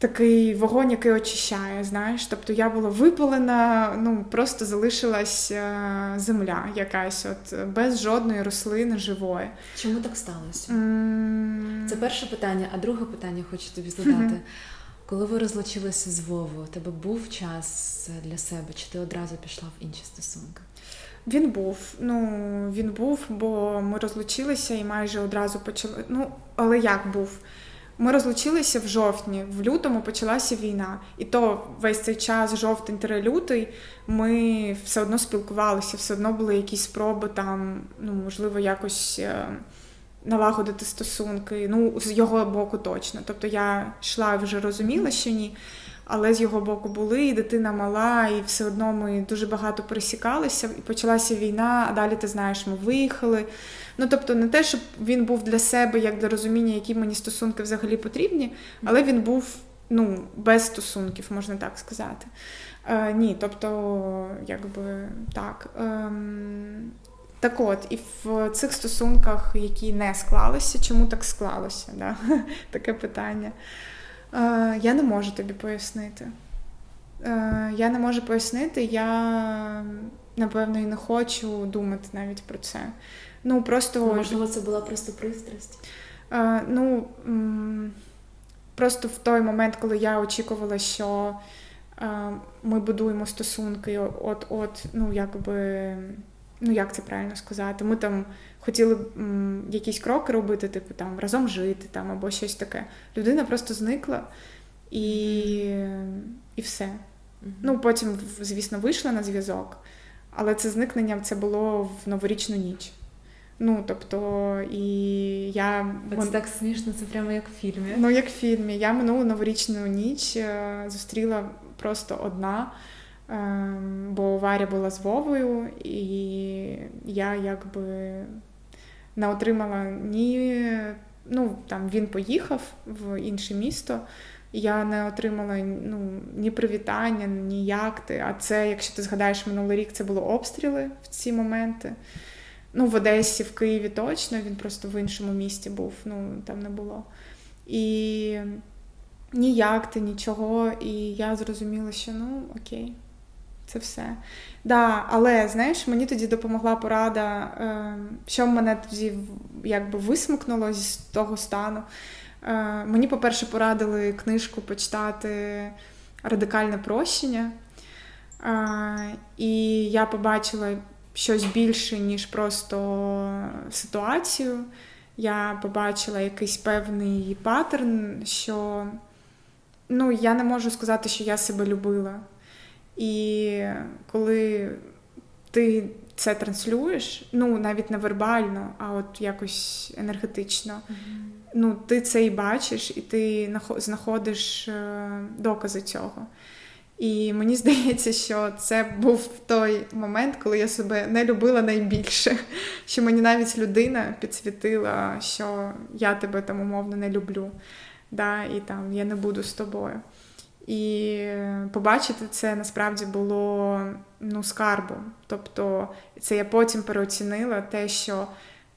такий вогонь, який очищає. знаєш. Тобто я була випалена, ну просто залишилась е, земля якась, от без жодної рослини живої. Чому так сталося? Mm. Це перше питання, а друге питання хочу тобі задати. Mm-hmm. Коли ви розлучилися з Вовою, у тебе був час для себе, чи ти одразу пішла в інші стосунки? Він був. Ну він був, бо ми розлучилися і майже одразу почали. Ну, але як був? Ми розлучилися в жовтні, в лютому почалася війна, і то весь цей час, жовтень-лютий, ми все одно спілкувалися, все одно були якісь спроби там, ну можливо, якось е, налагодити стосунки. Ну, з його боку точно. Тобто я йшла і вже розуміла, що ні але з його боку були, і дитина мала, і все одно ми дуже багато пересікалися, і почалася війна, а далі ти знаєш, ми виїхали. Ну тобто, не те, щоб він був для себе як для розуміння, які мені стосунки взагалі потрібні, але він був ну, без стосунків, можна так сказати. Е, Ні, тобто, якби так. Ем... Так от, і в цих стосунках, які не склалися, чому так склалося? Да? Таке питання. Е, я не можу тобі пояснити. Е, я не можу пояснити, я напевно і не хочу думати навіть про це. Ну, просто... Можливо, це була просто пристрасть? Е, ну, просто в той момент, коли я очікувала, що ми будуємо стосунки, от-от, ну, якби, ну, як це правильно сказати, ми там хотіли м, якісь кроки робити, типу там разом жити там або щось таке. Людина просто зникла і і все. Mm-hmm. Ну, Потім, звісно, вийшла на зв'язок, але це зникнення це було в новорічну ніч. Ну, тобто, і я... Це так смішно, це прямо як в фільмі. Ну, як в фільмі. Я минулу новорічну ніч е, зустріла просто одна, бо Варя була з Вовою, і я якби не отримала ні. Ну, там він поїхав в інше місто. Я не отримала ну, ні привітання, ні якти. А це, якщо ти згадаєш минулий рік, це були обстріли в ці моменти. Ну, в Одесі, в Києві точно, він просто в іншому місті був, ну там не було. І ні якти, нічого. І я зрозуміла, що ну окей, це все. Да, Але знаєш, мені тоді допомогла порада, е, що мене тоді якби висмикнуло з того стану. Е, мені, по-перше, порадили книжку почитати Радикальне прощення. Е, і я побачила, щось більше, ніж просто ситуацію. Я побачила якийсь певний паттерн, що ну, я не можу сказати, що я себе любила. І коли ти це транслюєш, ну навіть не вербально, а от якось енергетично, mm-hmm. ну ти це і бачиш, і ти знаходиш е, докази цього. І мені здається, що це був той момент, коли я себе не любила найбільше. Що мені навіть людина підсвітила, що я тебе там умовно не люблю, да, і там я не буду з тобою. І побачити це насправді було ну, скарбом. Тобто, це я потім переоцінила те, що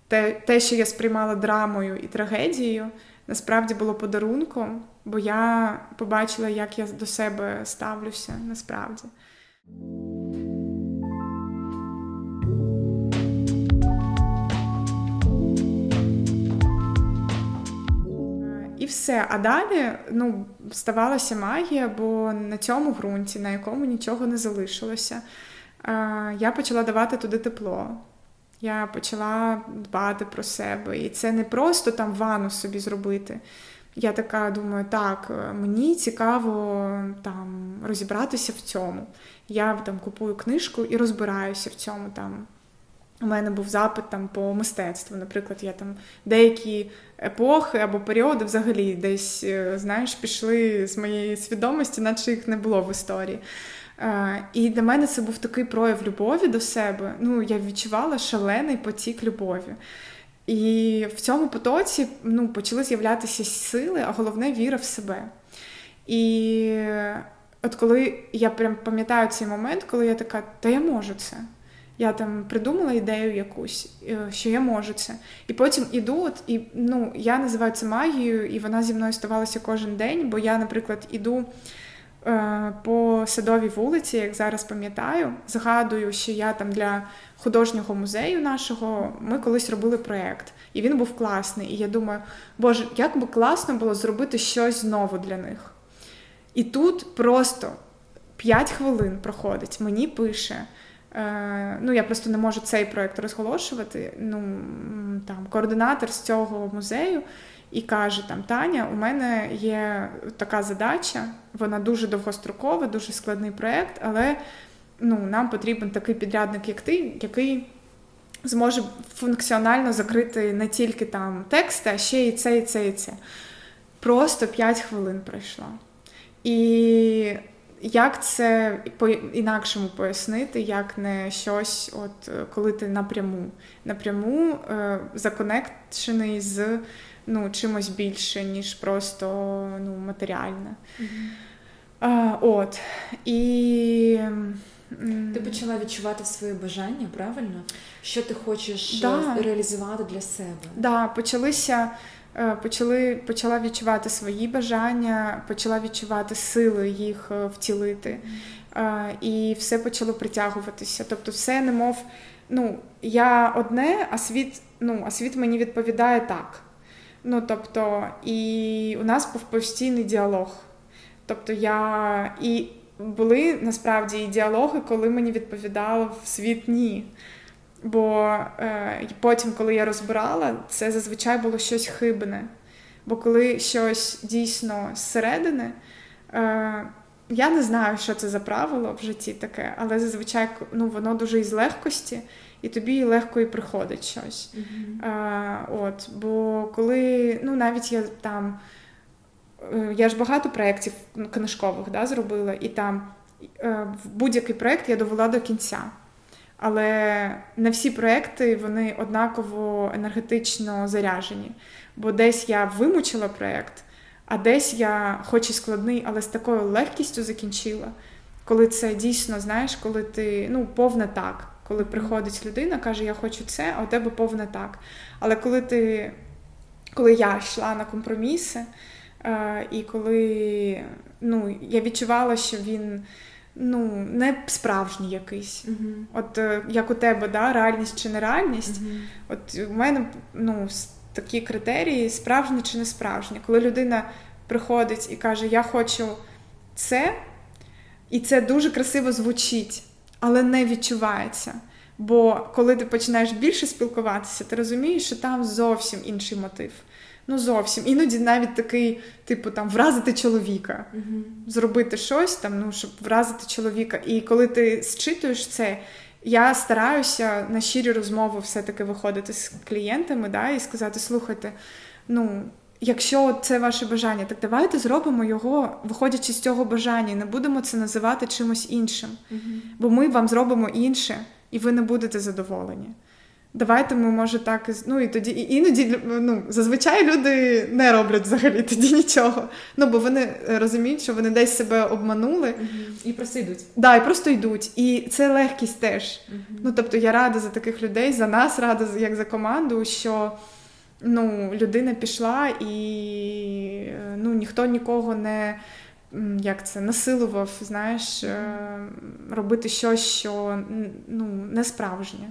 те, те, що я сприймала драмою і трагедією, насправді було подарунком, бо я побачила, як я до себе ставлюся насправді. Все. А далі ну, ставалася магія, бо на цьому ґрунті, на якому нічого не залишилося, я почала давати туди тепло. Я почала дбати про себе. І це не просто там ванну собі зробити. Я така думаю, так, мені цікаво там розібратися в цьому. Я там купую книжку і розбираюся в цьому. Там у мене був запит там по мистецтву. Наприклад, я там деякі епохи або періоди взагалі десь, е, знаєш, пішли з моєї свідомості, наче їх не було в історії. І для мене це був такий прояв любові до себе. Ну, я відчувала шалений потік любові. І в цьому потоці ну, почали з'являтися сили, а головне віра в себе. І от коли я прям пам'ятаю цей момент, коли я така, та я можу це. Я там придумала ідею якусь, е, що я можу це. І потім іду, от, і ну, я називаю це магією, і вона зі мною ставалася кожен день, бо я, наприклад, іду е, по садовій вулиці, як зараз пам'ятаю, згадую, що я там для художнього музею нашого ми колись робили проєкт, і він був класний. І я думаю, боже, як би класно було зробити щось знову для них. І тут просто 5 хвилин проходить, мені пише. Е, ну, я просто не можу цей проєкт розголошувати. Ну, там, Координатор з цього музею і каже: там, Таня, у мене є така задача, вона дуже довгострокова, дуже складний проєкт, але ну, нам потрібен такий підрядник, як ти, який зможе функціонально закрити не тільки там тексти, а ще і це, і це, і це. Просто 5 хвилин пройшло. І як це по інакшому пояснити, як не щось, от коли ти напряму напряму е, законекшений з ну, чимось більше, ніж просто ну, матеріальне. Mm-hmm. А, от. І... Ти почала відчувати свої бажання, правильно? Що ти хочеш да. реалізувати для себе? Так, да, почалися Е, почали, почала відчувати свої бажання, почала відчувати сили їх е, втілити. Mm. І все почало притягуватися. Тобто, все немов ну, я одне, а світ ну, а світ мені відповідає так. Ну, тобто, І у нас був постійний діалог. Тобто я і були насправді і діалоги, коли мені відповідало в світ ні. Бо е, потім, коли я розбирала, це зазвичай було щось хибне. Бо коли щось дійсно зсередини, е, я не знаю, що це за правило в житті таке, але зазвичай ну, воно дуже із легкості, і тобі легко і приходить щось. Mm-hmm. Е, от, Бо коли ну, навіть я там, е, я ж багато проєктів книжкових да, зробила, і там е, в будь-який проєкт я довела до кінця. Але не всі проекти вони однаково енергетично заряжені. Бо десь я вимучила проєкт, а десь я, хоч і складний, але з такою легкістю закінчила. Коли це дійсно, знаєш, коли ти ну, повне так. Коли приходить людина, каже, я хочу це, а у тебе повне так. Але коли ти, коли я йшла на компроміси, е, і коли ну, я відчувала, що він ну, не справжній якийсь. Uh-huh. От е, як у тебе, да, реальність чи нереальність. Uh-huh. От у мене ну, такі критерії: справжні чи не справжні. Коли людина приходить і каже, я хочу це, і це дуже красиво звучить, але не відчувається. Бо коли ти починаєш більше спілкуватися, ти розумієш, що там зовсім інший мотив. Ну, зовсім. Іноді навіть такий, типу, там, вразити чоловіка, uh зробити щось там, ну, щоб вразити чоловіка. І коли ти зчитуєш це, я стараюся на щирі розмови все-таки виходити з клієнтами да, і сказати: слухайте, ну. Якщо це ваше бажання, так давайте зробимо його, виходячи з цього бажання, і не будемо це називати чимось іншим. uh Бо ми вам зробимо інше, і ви не будете задоволені. Давайте ми, може, так ну і тоді і іноді ну, зазвичай люди не роблять взагалі тоді нічого. Ну бо вони розуміють, що вони десь себе обманули uh і просто йдуть. Да, і просто йдуть. І це легкість теж. uh Ну тобто я рада за таких людей, за нас рада як за команду, що ну, людина пішла і ну, ніхто нікого не як це насилував, знаєш, mm-hmm. робити щось, що ну, не справжнє.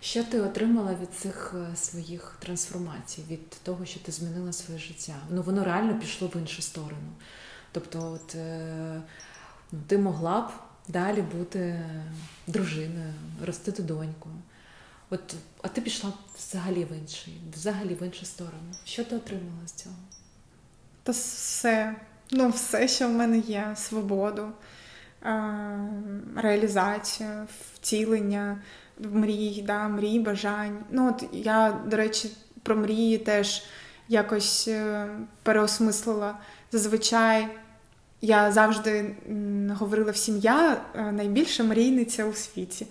Що ти отримала від цих е, своїх трансформацій, від того, що ти змінила своє життя? Ну воно реально пішло в іншу сторону. Тобто, от е, ну, ти могла б далі бути дружиною, ростити доньку. От, А ти пішла взагалі в інший, взагалі в іншу сторону. Що ти отримала з цього? Та все, ну, все, що в мене є: свободу, реалізацію, втілення мрій, да, мрій, бажань. Ну, от Я, до речі, про мрії теж якось е, переосмислила. Зазвичай я завжди говорила всім, я е, найбільша мрійниця у світі.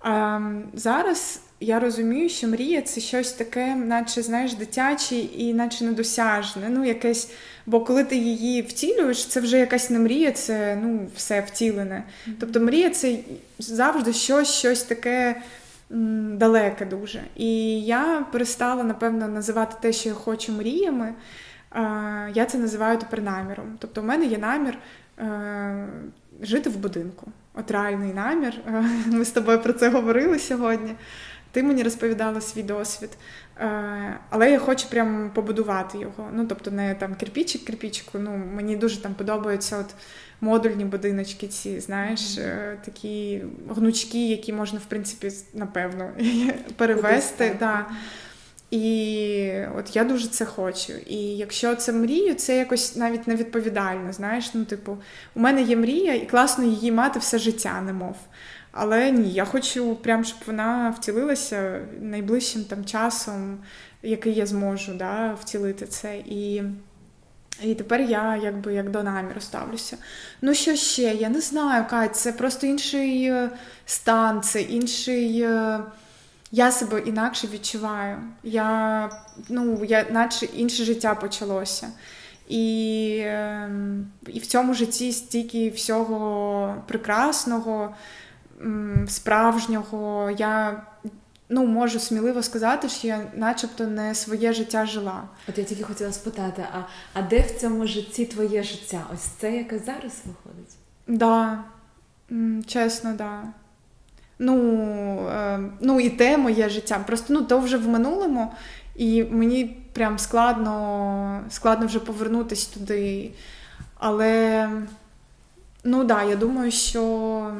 А Зараз я розумію, що мрія це щось таке, наче знаєш, дитяче і наче недосяжне. Ну, якесь, Бо коли ти її втілюєш, це вже якась не мрія, це ну, все втілене. Тобто мрія це завжди щось, щось таке далеке дуже. І я перестала, напевно, називати те, що я хочу мріями. Я це називаю тепер наміром. Тобто, у мене є намір. Е, жити в будинку. От реальний намір. Ми з тобою про це говорили сьогодні. Ти мені розповідала свій досвід, е, але я хочу прям побудувати його. Ну, тобто, не там кирпічик, кирпічку. Ну, мені дуже там подобаються от модульні будиночки, ці, знаєш, е, такі гнучки, які можна, в принципі, напевно, перевести. Да. І от я дуже це хочу. І якщо це мрію, це якось навіть невідповідально. Знаєш, ну, типу, у мене є мрія, і класно її мати все життя, немов. Але ні, я хочу прям, щоб вона втілилася найближчим там часом, який я зможу да, втілити це. І і тепер я якби як до наміру ставлюся. Ну, що ще? Я не знаю, Кать, це просто інший е, стан, це інший. Е, я себе інакше відчуваю. Я, ну, я, наче інше життя почалося. І ем, і в цьому житті стільки всього прекрасного, справжнього. Я ну, можу сміливо сказати, що я начебто не своє життя жила. От я тільки хотіла спитати: а а де в цьому житті твоє життя? Ось це яке зараз виходить? Так, да. чесно, так. Да. Ну, е, ну і те моє життя. Просто ну, то вже в минулому, і мені прям складно складно вже повернутися туди. Але ну да, я думаю, що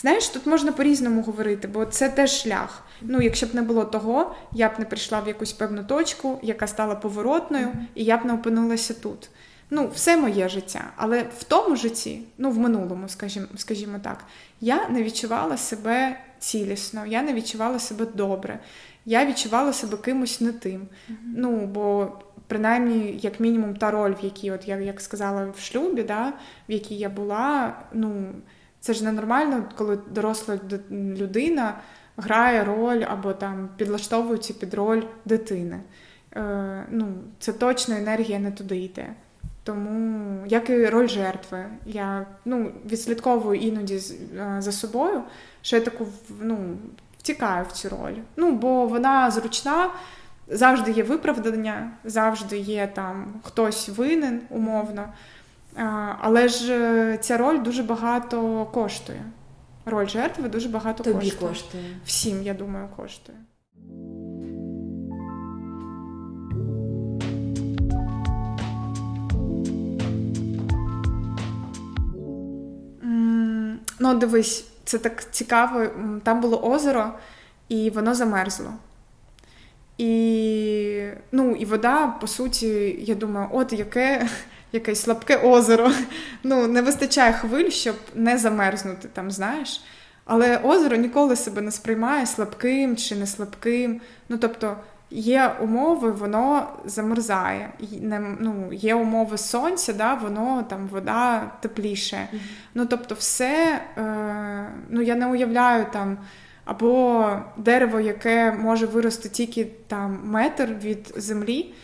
знаєш, тут можна по-різному говорити, бо це теж шлях. Ну, якщо б не було того, я б не прийшла в якусь певну точку, яка стала поворотною, і я б не опинилася тут ну, все моє життя. Але в тому житті, ну в минулому, скажімо, скажімо так, я не відчувала себе цілісно, я не відчувала себе добре, я відчувала себе кимось не тим. Mm-hmm. Ну, бо принаймні, як мінімум, та роль, в якій, от я як сказала, в шлюбі, да, в якій я була, ну це ж ненормально, коли доросла людина грає роль або там підлаштовується під роль дитини. Е, ну, Це точно енергія не туди йде. Тому, як і роль жертви, я ну, відслідковую іноді е, за собою, що я таку ну, втікаю в цю роль. Ну, бо вона зручна, завжди є виправдання, завжди є там хтось винен, умовно. Але ж е, ця роль дуже багато коштує. Роль жертви дуже багато Тобі коштує. коштує. Всім, я думаю, коштує. Ну, дивись, це так цікаво. Там було озеро, і воно замерзло. І ну, і вода, по суті, я думаю, от яке якесь слабке озеро. Ну, Не вистачає хвиль, щоб не замерзнути там, знаєш. Але озеро ніколи себе не сприймає слабким чи не слабким. Ну, тобто, є умови, воно замерзає. Ну, Є умови сонця, да, воно там вода тепліше. Mm-hmm. Ну, тобто, все, е, ну, я не уявляю там. Або дерево, яке може вирости тільки там метр від землі.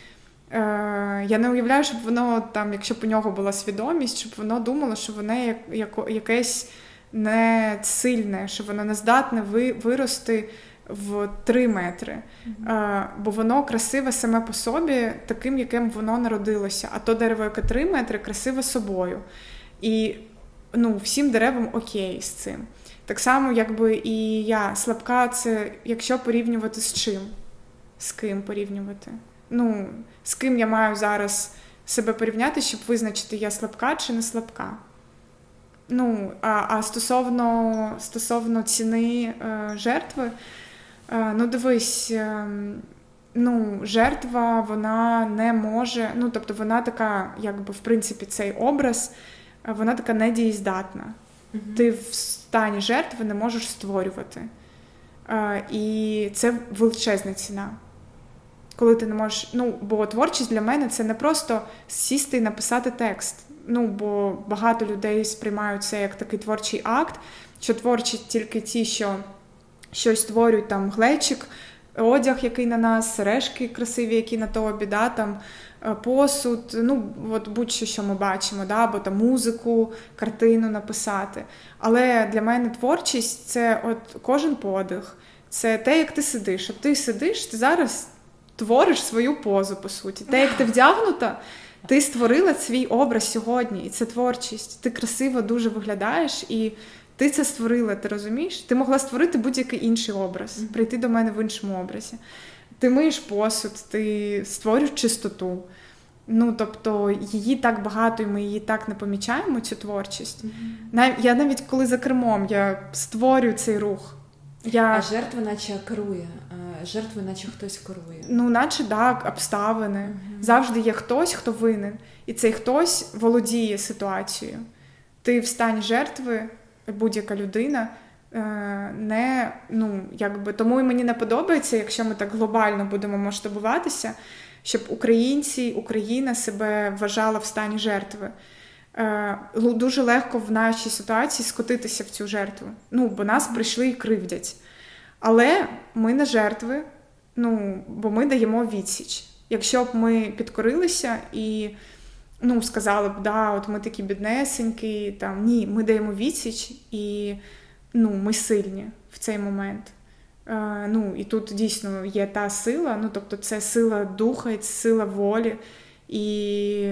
Е, Я не уявляю, щоб воно там, якщо б у нього була свідомість, щоб воно думало, що воно як, як, якесь не сильне, що воно не здатне вирости в 3 метри. Mm-hmm. Бо воно красиве саме по собі, таким, яким воно народилося. А то дерево, яке 3 метри, красиве собою. І ну, всім деревам окей з цим. Так само, якби і я слабка, це якщо порівнювати з чим? З ким порівнювати? Ну, з ким я маю зараз себе порівняти, щоб визначити, я слабка чи не слабка. Ну, а а стосовно стосовно ціни е, жертви, е, ну дивись, е, ну, жертва вона не може, ну, тобто вона така, якби в принципі, цей образ, вона така недієздатна. Угу. Ти в стані жертви не можеш створювати. Е, і це величезна ціна. Коли ти не можеш. Ну, бо творчість для мене це не просто сісти і написати текст. Ну, бо багато людей сприймають це як такий творчий акт, що творчість тільки ті, що щось створюють там глечик, одяг, який на нас, сережки красиві, які на тобі, да, там Е, посуд, ну от будь-що, що ми бачимо, да, або там музику, картину написати. Але для мене творчість це от кожен подих, це те, як ти сидиш. От ти сидиш, ти зараз твориш свою позу, по суті. Те, як ти вдягнута, ти створила свій образ сьогодні, і це творчість. Ти красиво дуже виглядаєш і. Ти це створила, ти розумієш? Ти могла створити будь-який інший образ, прийти до мене в іншому образі. Ти миєш посуд, ти створюєш чистоту. Ну, тобто, її так багато, і ми її так не помічаємо, цю творчість. Mm-hmm. Я навіть коли за кермом я створюю цей рух. Я... А жертва наче керує, жертви, наче хтось керує. Ну, наче так, обставини. Mm-hmm. Завжди є хтось, хто винен. І цей хтось володіє ситуацією. Ти в стані жертви, будь-яка людина. Е, не, ну, якби, Тому і мені не подобається, якщо ми так глобально будемо масштабуватися, щоб українці, Україна себе вважала в стані жертви. Е, дуже легко в нашій ситуації скотитися в цю жертву. Ну, бо нас прийшли і кривдять. Але ми не жертви, ну, бо ми даємо відсіч. Якщо б ми підкорилися і ну, сказали б, да, от ми такі біднесенькі, там ні, ми даємо відсіч і ну, ми сильні в цей момент. Е, ну, І тут дійсно є та сила, ну, тобто це сила духа, це сила волі. І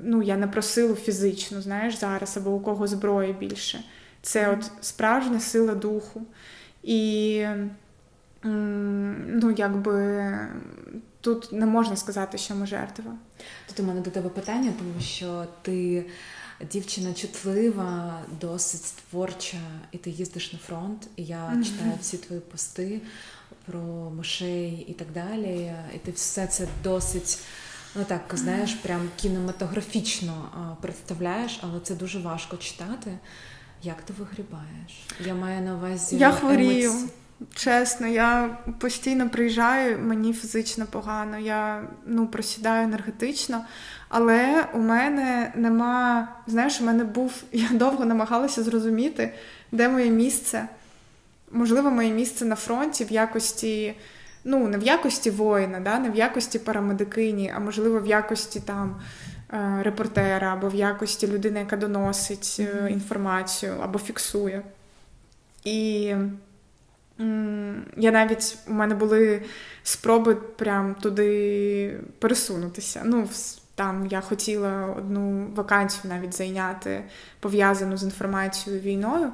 ну, я не про силу фізичну, знаєш, зараз, або у кого зброї більше. Це от справжня сила духу. І ну, якби тут не можна сказати, що ми жертва. Тут у мене до тебе питання, тому що ти дівчина чутлива, досить творча, і ти їздиш на фронт. І я mm-hmm. читаю всі твої пости про мишей і так далі. І ти все це досить. Ну так, знаєш, прям кінематографічно представляєш, але це дуже важко читати. Як ти вигрібаєш? Я маю на увазі. Я хворію. Емоці... Чесно, я постійно приїжджаю, мені фізично погано, я ну, просідаю енергетично, але у мене нема, знаєш, у мене був, я довго намагалася зрозуміти, де моє місце. Можливо, моє місце на фронті в якості, ну, не в якості воїна, да, не в якості парамедикині, а можливо, в якості там е, репортера, або в якості людини, яка доносить mm-hmm. інформацію або фіксує. І я навіть у мене були спроби прям туди пересунутися. Ну, там я хотіла одну вакансію навіть зайняти, пов'язану з інформацією війною,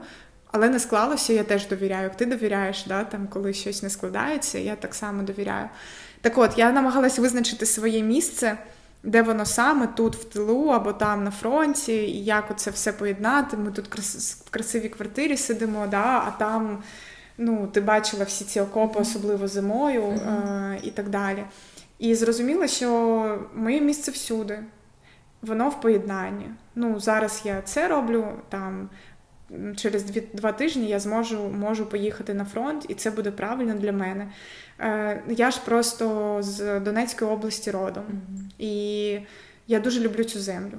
але не склалося, я теж довіряю. Як ти довіряєш, да, там, коли щось не складається, я так само довіряю. Так от, я намагалася визначити своє місце де воно саме тут в тилу або там на фронті, і як оце все поєднати. Ми тут в красивій квартирі сидимо, да, а там ну, ти бачила всі ці окопи, особливо зимою mm-hmm. і так далі. І зрозуміла, що моє місце всюди, воно в поєднанні. Ну, Зараз я це роблю там. Через дві, два тижні я зможу можу поїхати на фронт, і це буде правильно для мене. Е, Я ж просто з Донецької області родом. Mm-hmm. І я дуже люблю цю землю.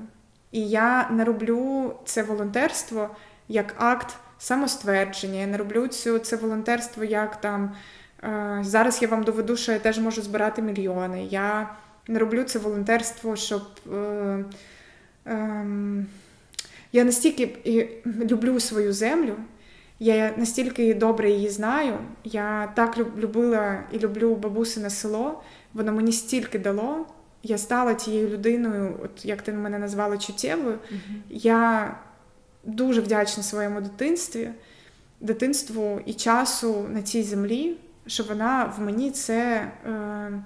І я не роблю це волонтерство як акт самоствердження. Я не роблю цю це волонтерство як там. Е, зараз я вам доведу, що я теж можу збирати мільйони. Я не роблю це волонтерство, щоб. Е, е, я настільки люблю свою землю, я настільки добре її знаю. Я так любила і люблю бабусине село. Воно мені стільки дало. Я стала тією людиною, от як ти мене назвала чуттєвою. Uh-huh. Я дуже вдячна своєму дитинстві, дитинству і часу на цій землі, що вона в мені це. Е,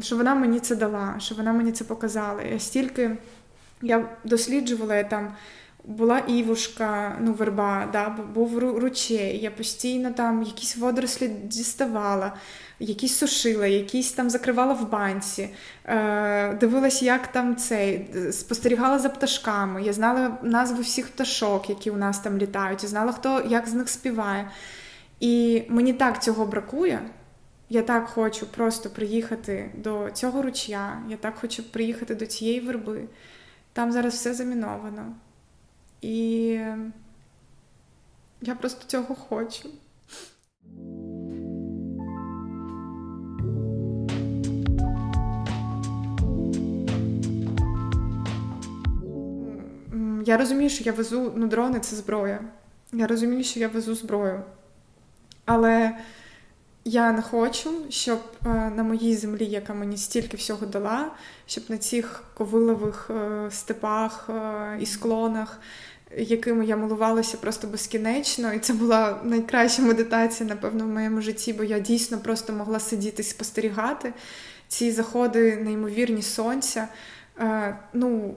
що вона мені це дала, що вона мені це показала. Я стільки я досліджувала я там. Була івушка, ну, верба, да, був ручей. Я постійно там якісь водорослі діставала, якісь сушила, якісь там закривала в банці, е, дивилась, як там цей, спостерігала за пташками. Я знала назви всіх пташок, які у нас там літають, я знала, хто як з них співає. І мені так цього бракує. Я так хочу просто приїхати до цього ручя, я так хочу приїхати до цієї верби. Там зараз все заміновано. І я просто цього хочу. Я розумію, що я везу ну, дрони це зброя. Я розумію, що я везу зброю. Але я не хочу, щоб е, на моїй землі, яка мені стільки всього дала, щоб на цих ковилових е, степах е, і склонах, якими я милувалася просто безкінечно, і це була найкраща медитація, напевно, в моєму житті, бо я дійсно просто могла сидіти і спостерігати ці заходи, неймовірні сонця. Ну,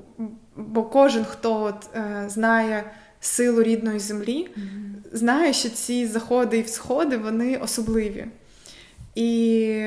Бо кожен, хто от, знає силу рідної землі, mm-hmm. знає, що ці заходи і всходи вони особливі. І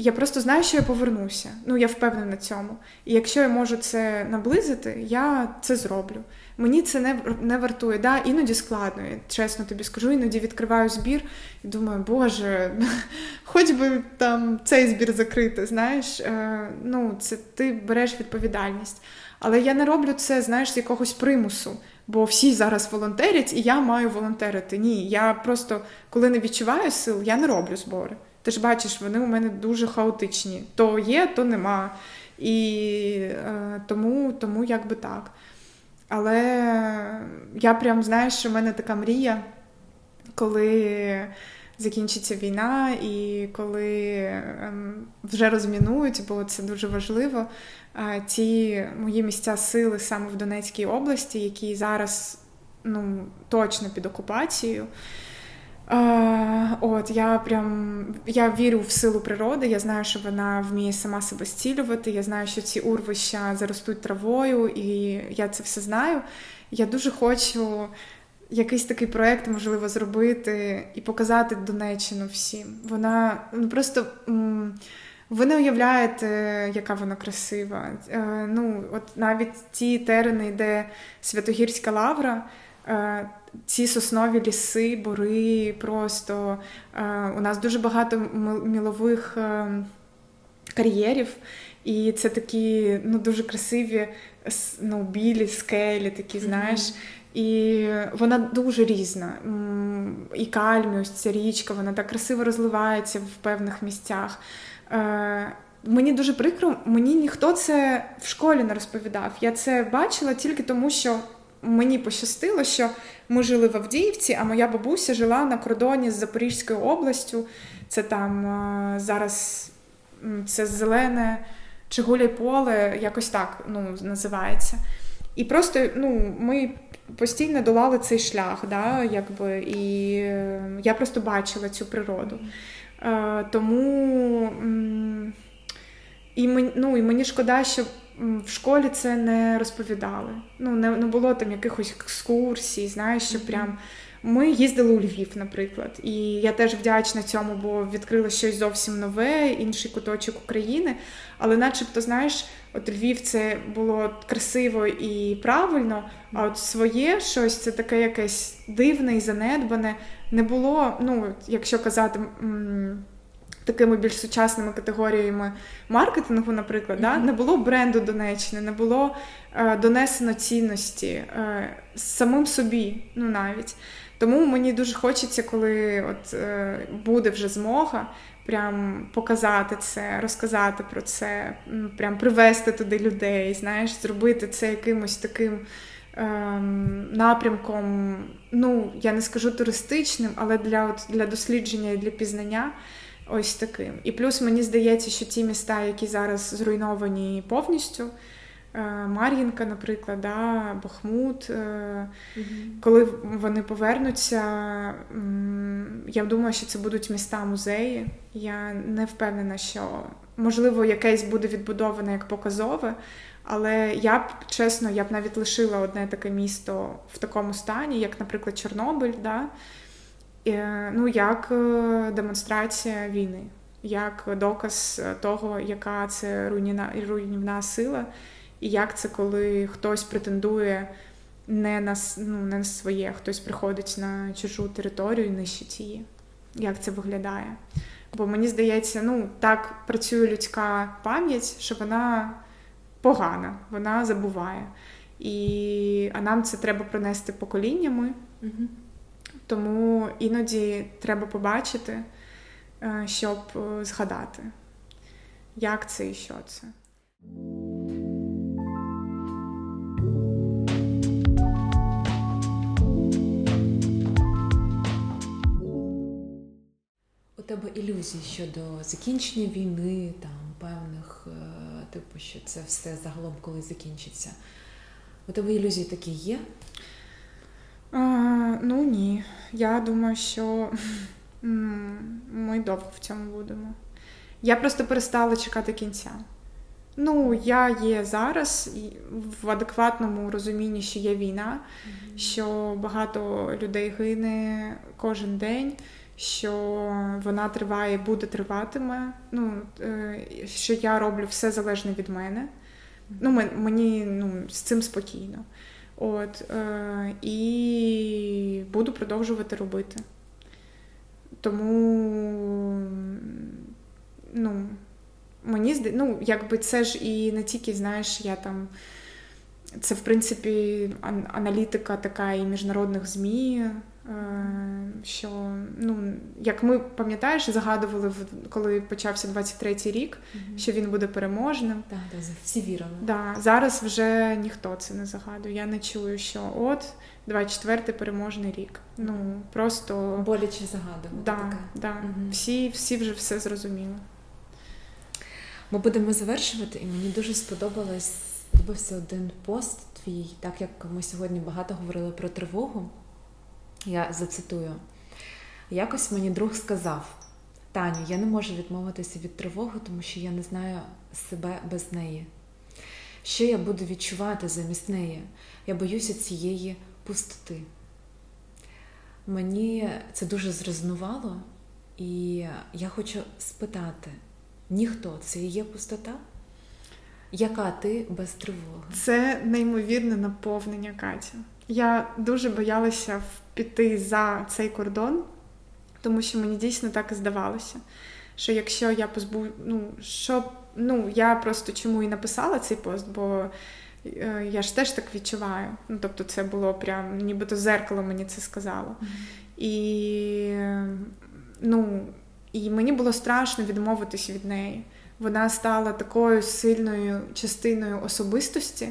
я просто знаю, що я повернуся. Ну, я впевнена на цьому. І якщо я можу це наблизити, я це зроблю. Мені це не не вартує. Да, Іноді складно, я чесно тобі скажу, іноді відкриваю збір і думаю, Боже, хоч би там цей збір закрити, знаєш, е, ну, це ти береш відповідальність. Але я не роблю це, знаєш, з якогось примусу бо всі зараз волонтерять, і я маю волонтерити. Ні, я просто коли не відчуваю сил, я не роблю збори. Ти ж бачиш, вони у мене дуже хаотичні. То є, то нема. І е, тому, тому якби так. Але я прям знаєш, що в мене така мрія, коли закінчиться війна, і коли ем, вже розмінують, бо це дуже важливо. Ті мої місця сили саме в Донецькій області, які зараз ну, точно під окупацією. От я прям я вірю в силу природи. Я знаю, що вона вміє сама себе зцілювати. Я знаю, що ці урвища заростуть травою, і я це все знаю. Я дуже хочу якийсь такий проект можливо зробити і показати Донеччину всім. Вона ну просто. Ви не уявляєте, яка вона красива. Е, ну, от навіть ті терени, де Святогірська лавра, е, ці соснові ліси, бори, просто е, у нас дуже багато мілових кар'єрів, і це такі ну, дуже красиві ну, білі скелі, такі, знаєш. Mm-hmm. І вона дуже різна. І кальмі, ось ця річка, вона так красиво розливається в певних місцях. Е, Мені дуже прикро, мені ніхто це в школі не розповідав. Я це бачила тільки тому, що мені пощастило, що ми жили в Авдіївці, а моя бабуся жила на кордоні з Запорізькою областю. Це там е, зараз це зелене чи гуляй поле, якось так ну, називається. І просто ну, ми постійно долали цей шлях, да, якби, і я просто бачила цю природу. Е, тому І мені, ну, і мені шкода, що в школі це не розповідали. Ну, не не було там якихось екскурсій, знаєш, що прям. Ми їздили у Львів, наприклад, і я теж вдячна цьому, бо відкрила щось зовсім нове, інший куточок України. Але, начебто, знаєш, от Львів це було красиво і правильно, а от своє щось це таке якесь дивне і занедбане. Не було, ну, якщо казати. Такими більш сучасними категоріями маркетингу, наприклад, mm-hmm. да, не було бренду Донеччини, не було е, донесено цінності е, самим собі, ну навіть. Тому мені дуже хочеться, коли от е, буде вже змога, прям показати це, розказати про це, прям привести туди людей, знаєш, зробити це якимось таким ем, напрямком. Ну, я не скажу туристичним, але для, от, для дослідження і для пізнання. Ось таким. І плюс мені здається, що ті міста, які зараз зруйновані повністю. Е, Мар'їнка, наприклад, да, Бахмут. Угу. Коли вони повернуться, я думаю, що це будуть міста музеї. Я не впевнена, що можливо якесь буде відбудоване як показове, але я б чесно, я б навіть лишила одне таке місто в такому стані, як, наприклад, Чорнобиль, да? ну, як е, демонстрація війни, як доказ того, яка це руйнівна, руйнівна сила. І як це, коли хтось претендує не на ну, не на своє, хтось приходить на чужу територію і нищить її. Як це виглядає? Бо мені здається, ну так працює людська пам'ять, що вона погана, вона забуває. І, А нам це треба пронести поколіннями. Угу. Тому іноді треба побачити, е, щоб е, згадати, як це і що це. Тебе ілюзій щодо закінчення війни, там певних, е, типу, що це все загалом колись закінчиться? У тебе ілюзії такі є? А, Ну ні. Я думаю, що ми довго в цьому будемо. Я просто перестала чекати кінця. Ну, я є зараз в адекватному розумінні, що є війна, mm-hmm. що багато людей гине кожен день що вона триває, буде триватиме. Ну, е, що я роблю все залежне від мене. Ну, Мені ну, з цим спокійно. От, е, І буду продовжувати робити. Тому ну, мені здається, ну, якби це ж і не тільки, знаєш, я там. Це, в принципі, аналітика така і міжнародних ЗМІ, що, ну, як ми пам'ятаєш, загадували, коли почався 23-й рік, mm-hmm. що він буде переможним. Так, да, всі вірили. Да, Зараз вже ніхто це не загадує. Я не чую, що от 24-й переможний рік. Ну, просто... Боляче загадувати. Да, таке. Да. Mm-hmm. Всі, всі вже все зрозуміли. Ми будемо завершувати, і мені дуже сподобалось сподобався один пост твій, так як ми сьогодні багато говорили про тривогу. Я зацитую. Якось мені друг сказав: Таню, я не можу відмовитися від тривоги, тому що я не знаю себе без неї. Що я буду відчувати замість неї? Я боюся цієї пустоти. Мені це дуже зрезнувало, і я хочу спитати: ніхто це є пустота? Яка ти без тривоги? Це неймовірне наповнення Катя. Я дуже боялася піти за цей кордон, тому що мені дійсно так і здавалося. Що якщо я позбу... ну, що... ну, я просто чому і написала цей пост, бо е, я ж теж так відчуваю. Ну, Тобто, це було прям, нібито зеркало мені це сказало. Mm-hmm. І ну, і мені було страшно відмовитись від неї. Вона стала такою сильною частиною особистості.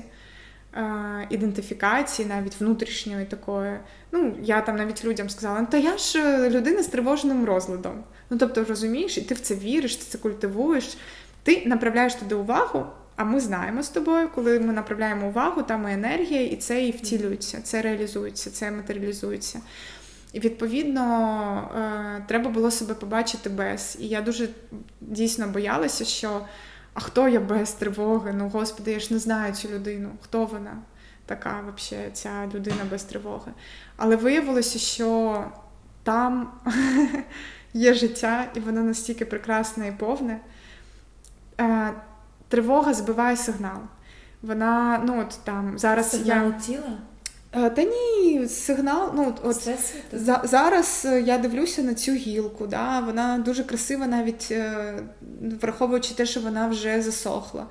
Ідентифікації, навіть внутрішньої такої. Ну, я там навіть людям сказала, ну та я ж е, людина з тривожним розладом. Ну, тобто, розумієш, і ти в це віриш, ти це культивуєш, ти направляєш туди увагу, а ми знаємо з тобою, коли ми направляємо увагу, там і енергія, і це і втілюється, це реалізується, це матеріалізується. І відповідно е, треба було себе побачити без. І я дуже дійсно боялася, що а хто я без тривоги? Ну, господи, я ж не знаю цю людину, хто вона така, взагалі, ця людина без тривоги. Але виявилося, що там є життя, і воно настільки прекрасне і повне. Е, тривога збиває сигнал. Вона, ну от там зараз Сигнал я... тіла? Е, та ні, сигнал. ну от за, Зараз е, я дивлюся на цю гілку. Да, Вона дуже красива, навіть е, враховуючи те, що вона вже засохла.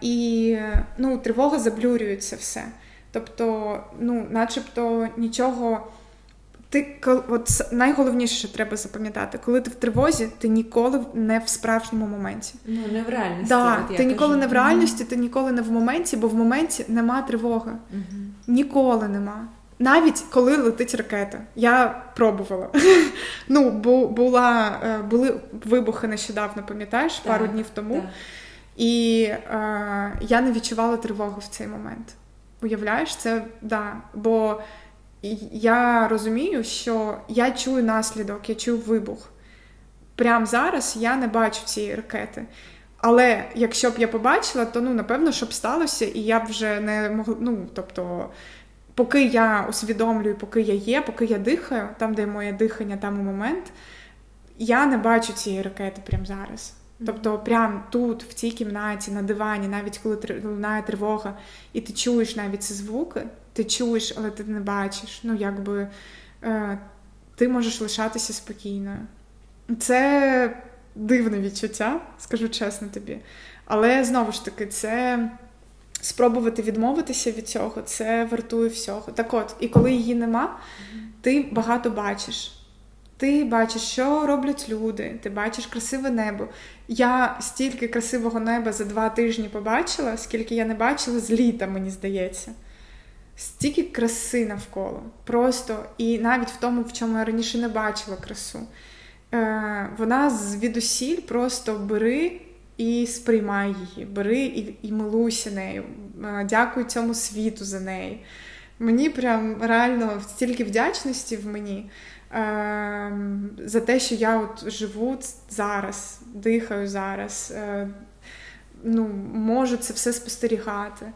І ну, тривога заблюрюється все. Тобто, ну, начебто нічого. Ти от найголовніше, що треба запам'ятати, коли ти в тривозі, ти ніколи не в справжньому моменті. Ну не в реальності. Да, от Ти ніколи кажу. не в реальності, ти ніколи не в моменті, бо в моменті нема тривоги. Угу. Ніколи нема. Навіть коли летить ракета. Я пробувала. Ну, бо була, е, були вибухи нещодавно, пам'ятаєш, так, пару днів тому. Так. І е, я не відчувала тривогу в цей момент. Уявляєш, це да. Бо я розумію, що я чую наслідок, я чую вибух. Прямо зараз я не бачу цієї ракети. Але якщо б я побачила, то ну, напевно, щоб сталося, і я б вже не могла. Ну, тобто, поки я усвідомлюю, поки я є, поки я дихаю, там, де моє дихання, там і момент, я не бачу цієї ракети прямо зараз. Тобто, прямо тут, в цій кімнаті, на дивані, навіть коли лунає тривога, і ти чуєш навіть ці звуки, ти чуєш, але ти не бачиш. Ну, якби е, ти можеш лишатися спокійною. Це дивне відчуття, скажу чесно тобі. Але знову ж таки, це спробувати відмовитися від цього, це вартує всього. Так от, і коли її нема, ти багато бачиш. Ти бачиш, що роблять люди, ти бачиш красиве небо. Я стільки красивого неба за два тижні побачила, скільки я не бачила з літа, мені здається. Стільки краси навколо. Просто і навіть в тому, в чому я раніше не бачила красу. Е, Вона звідусіль просто бери і сприймай її, бери і і милуйся нею. Е, дякую цьому світу за неї. Мені прям реально стільки вдячності в мені. Ем, за те, що я от живу зараз, дихаю зараз, е, ну, можу це все спостерігати.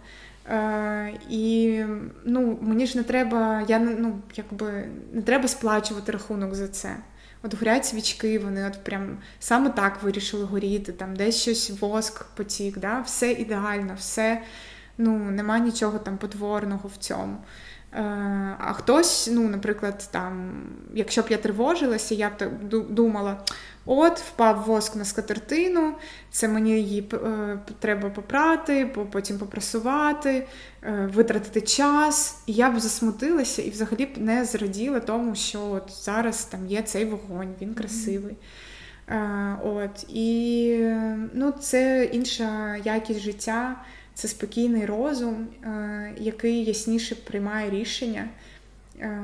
Е, і ну, мені ж не треба, я ну, якби не треба сплачувати рахунок за це. От горять свічки, вони от прям саме так вирішили горіти, там десь щось воск потік, да? все ідеально, все, ну, нема нічого там потворного в цьому. Е, а хтось, ну, наприклад, там, якщо б я тривожилася, я б думала: от, впав воск на скатертину, це мені її е, треба попрати, потім попрасувати, е, витратити час. І я б засмутилася і взагалі б не зраділа тому, що от зараз там є цей вогонь, він красивий. От, І ну, це інша якість життя це спокійний розум, е, який ясніше приймає рішення, е,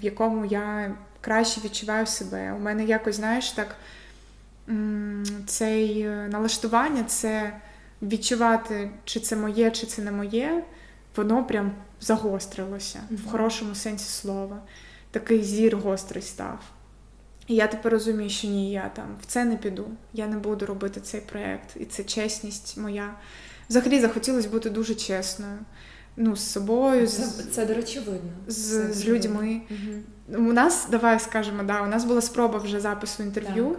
в якому я краще відчуваю себе. У мене якось, знаєш, так цей е, налаштування це відчувати, чи це моє, чи це не моє, воно прям загострилося mm-hmm. в хорошому сенсі слова. Такий зір гострий став. І я тепер розумію, що ні, я там в це не піду. Я не буду робити цей проєкт. І це чесність моя. Взагалі захотілося бути дуже чесною. Ну, з собою, це, з, це до речі, видно. З, з людьми. Угу. У нас, давай скажемо, да, у нас була спроба вже запису інтерв'ю, так.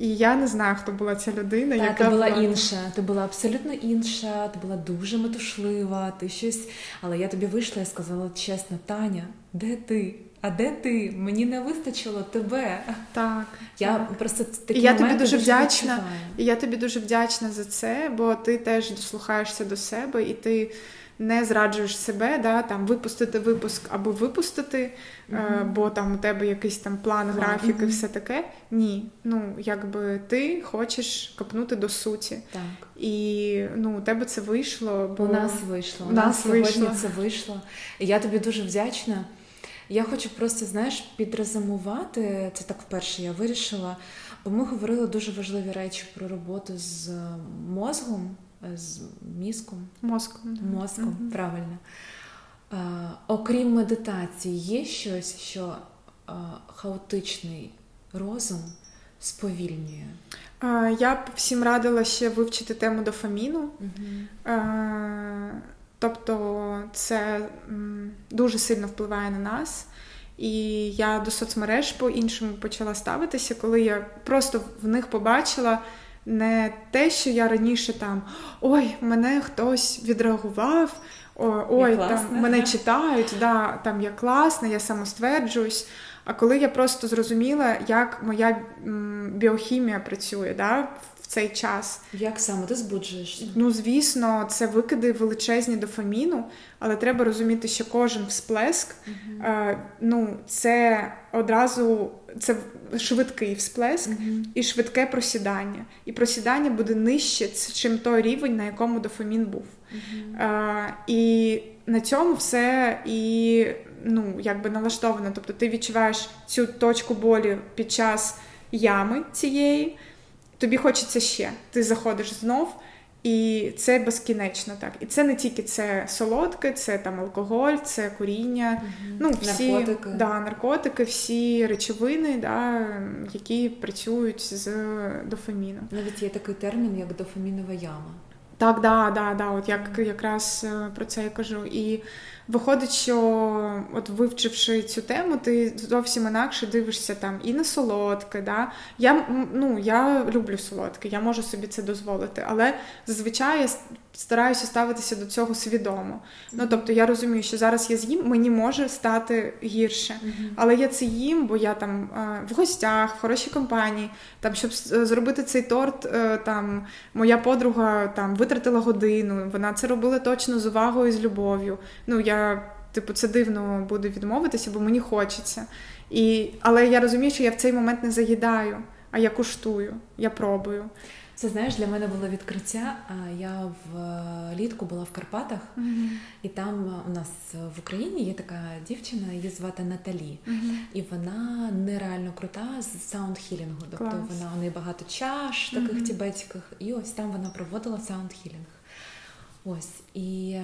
І я не знаю, хто була ця людина. Так, яка ти була інша, ти була абсолютно інша, ти була дуже метушлива, ти щось. Але я тобі вийшла і сказала чесно, Таня, де ти? А де ти? Мені не вистачило тебе. Так. Я так. просто такі і я тобі дуже вдячна. І я тобі дуже вдячна за це, бо ти теж дослухаєшся до себе і ти не зраджуєш себе, да, там випустити випуск або випустити, mm-hmm. бо там у тебе якийсь там план, графік mm-hmm. і все таке. Ні. Ну, якби ти хочеш копнути до суті. Так. І ну, у тебе це вийшло. бо У нас вийшло. У нас сьогодні вийшло. це вийшло. Я тобі дуже вдячна. Я хочу просто, знаєш, підрезумувати, це так вперше я вирішила, бо ми говорили дуже важливі речі про роботу з мозгом, з мізком. Мозком. Мозком, mm правильно. А, окрім медитації, є щось, що а, хаотичний розум сповільнює? Я б всім радила ще вивчити тему дофаміну. Угу. Тобто це дуже сильно впливає на нас. І я до соцмереж по-іншому почала ставитися, коли я просто в них побачила не те, що я раніше там ой, мене хтось відреагував, ой, там мене читають, да, там я класна, я самостверджуюсь. А коли я просто зрозуміла, як моя біохімія працює да, в цей час. Як саме ти збуджуєшся? Ну, звісно, це викиди величезні дофаміну, але треба розуміти, що кожен всплеск, uh е, ну, це одразу це швидкий всплеск uh і швидке просідання. І просідання буде нижче, чим той рівень, на якому дофамін був. Uh-huh. Е, і на цьому все і ну, якби налаштовано. Тобто ти відчуваєш цю точку болі під час ями цієї, тобі хочеться ще. Ти заходиш знов. І це безкінечно так. І це не тільки це солодке, це там алкоголь, це куріння, угу. ну всі наркотики. Да, наркотики, всі речовини, да, які працюють з дофаміном. Навіть є такий термін, як дофамінова яма. Так, да, да, да, от як якраз е, про це я кажу. І Виходить, що от вивчивши цю тему, ти зовсім інакше дивишся там і на солодке. Да? Я ну, я люблю солодке, я можу собі це дозволити, але зазвичай я стараюся ставитися до цього свідомо. Ну тобто я розумію, що зараз я з'їм, мені може стати гірше. Але я це їм, бо я там в гостях, в хорошій компанії, там, щоб зробити цей торт, е, там моя подруга там витратила годину, вона це робила точно з увагою, і з любов'ю. Ну, я, типу, це дивно буде відмовитися, бо мені хочеться. І, Але я розумію, що я в цей момент не заїдаю, а я куштую, я пробую. Це знаєш, для мене було відкриття. Я влітку була в Карпатах, uh-huh. і там у нас в Україні є така дівчина, її звати Наталі, uh-huh. і вона нереально крута з саундхілінгу. Тобто Клас. вона у неї багато чаш, таких uh-huh. тібетських, і ось там вона проводила саундхілінг. Ось і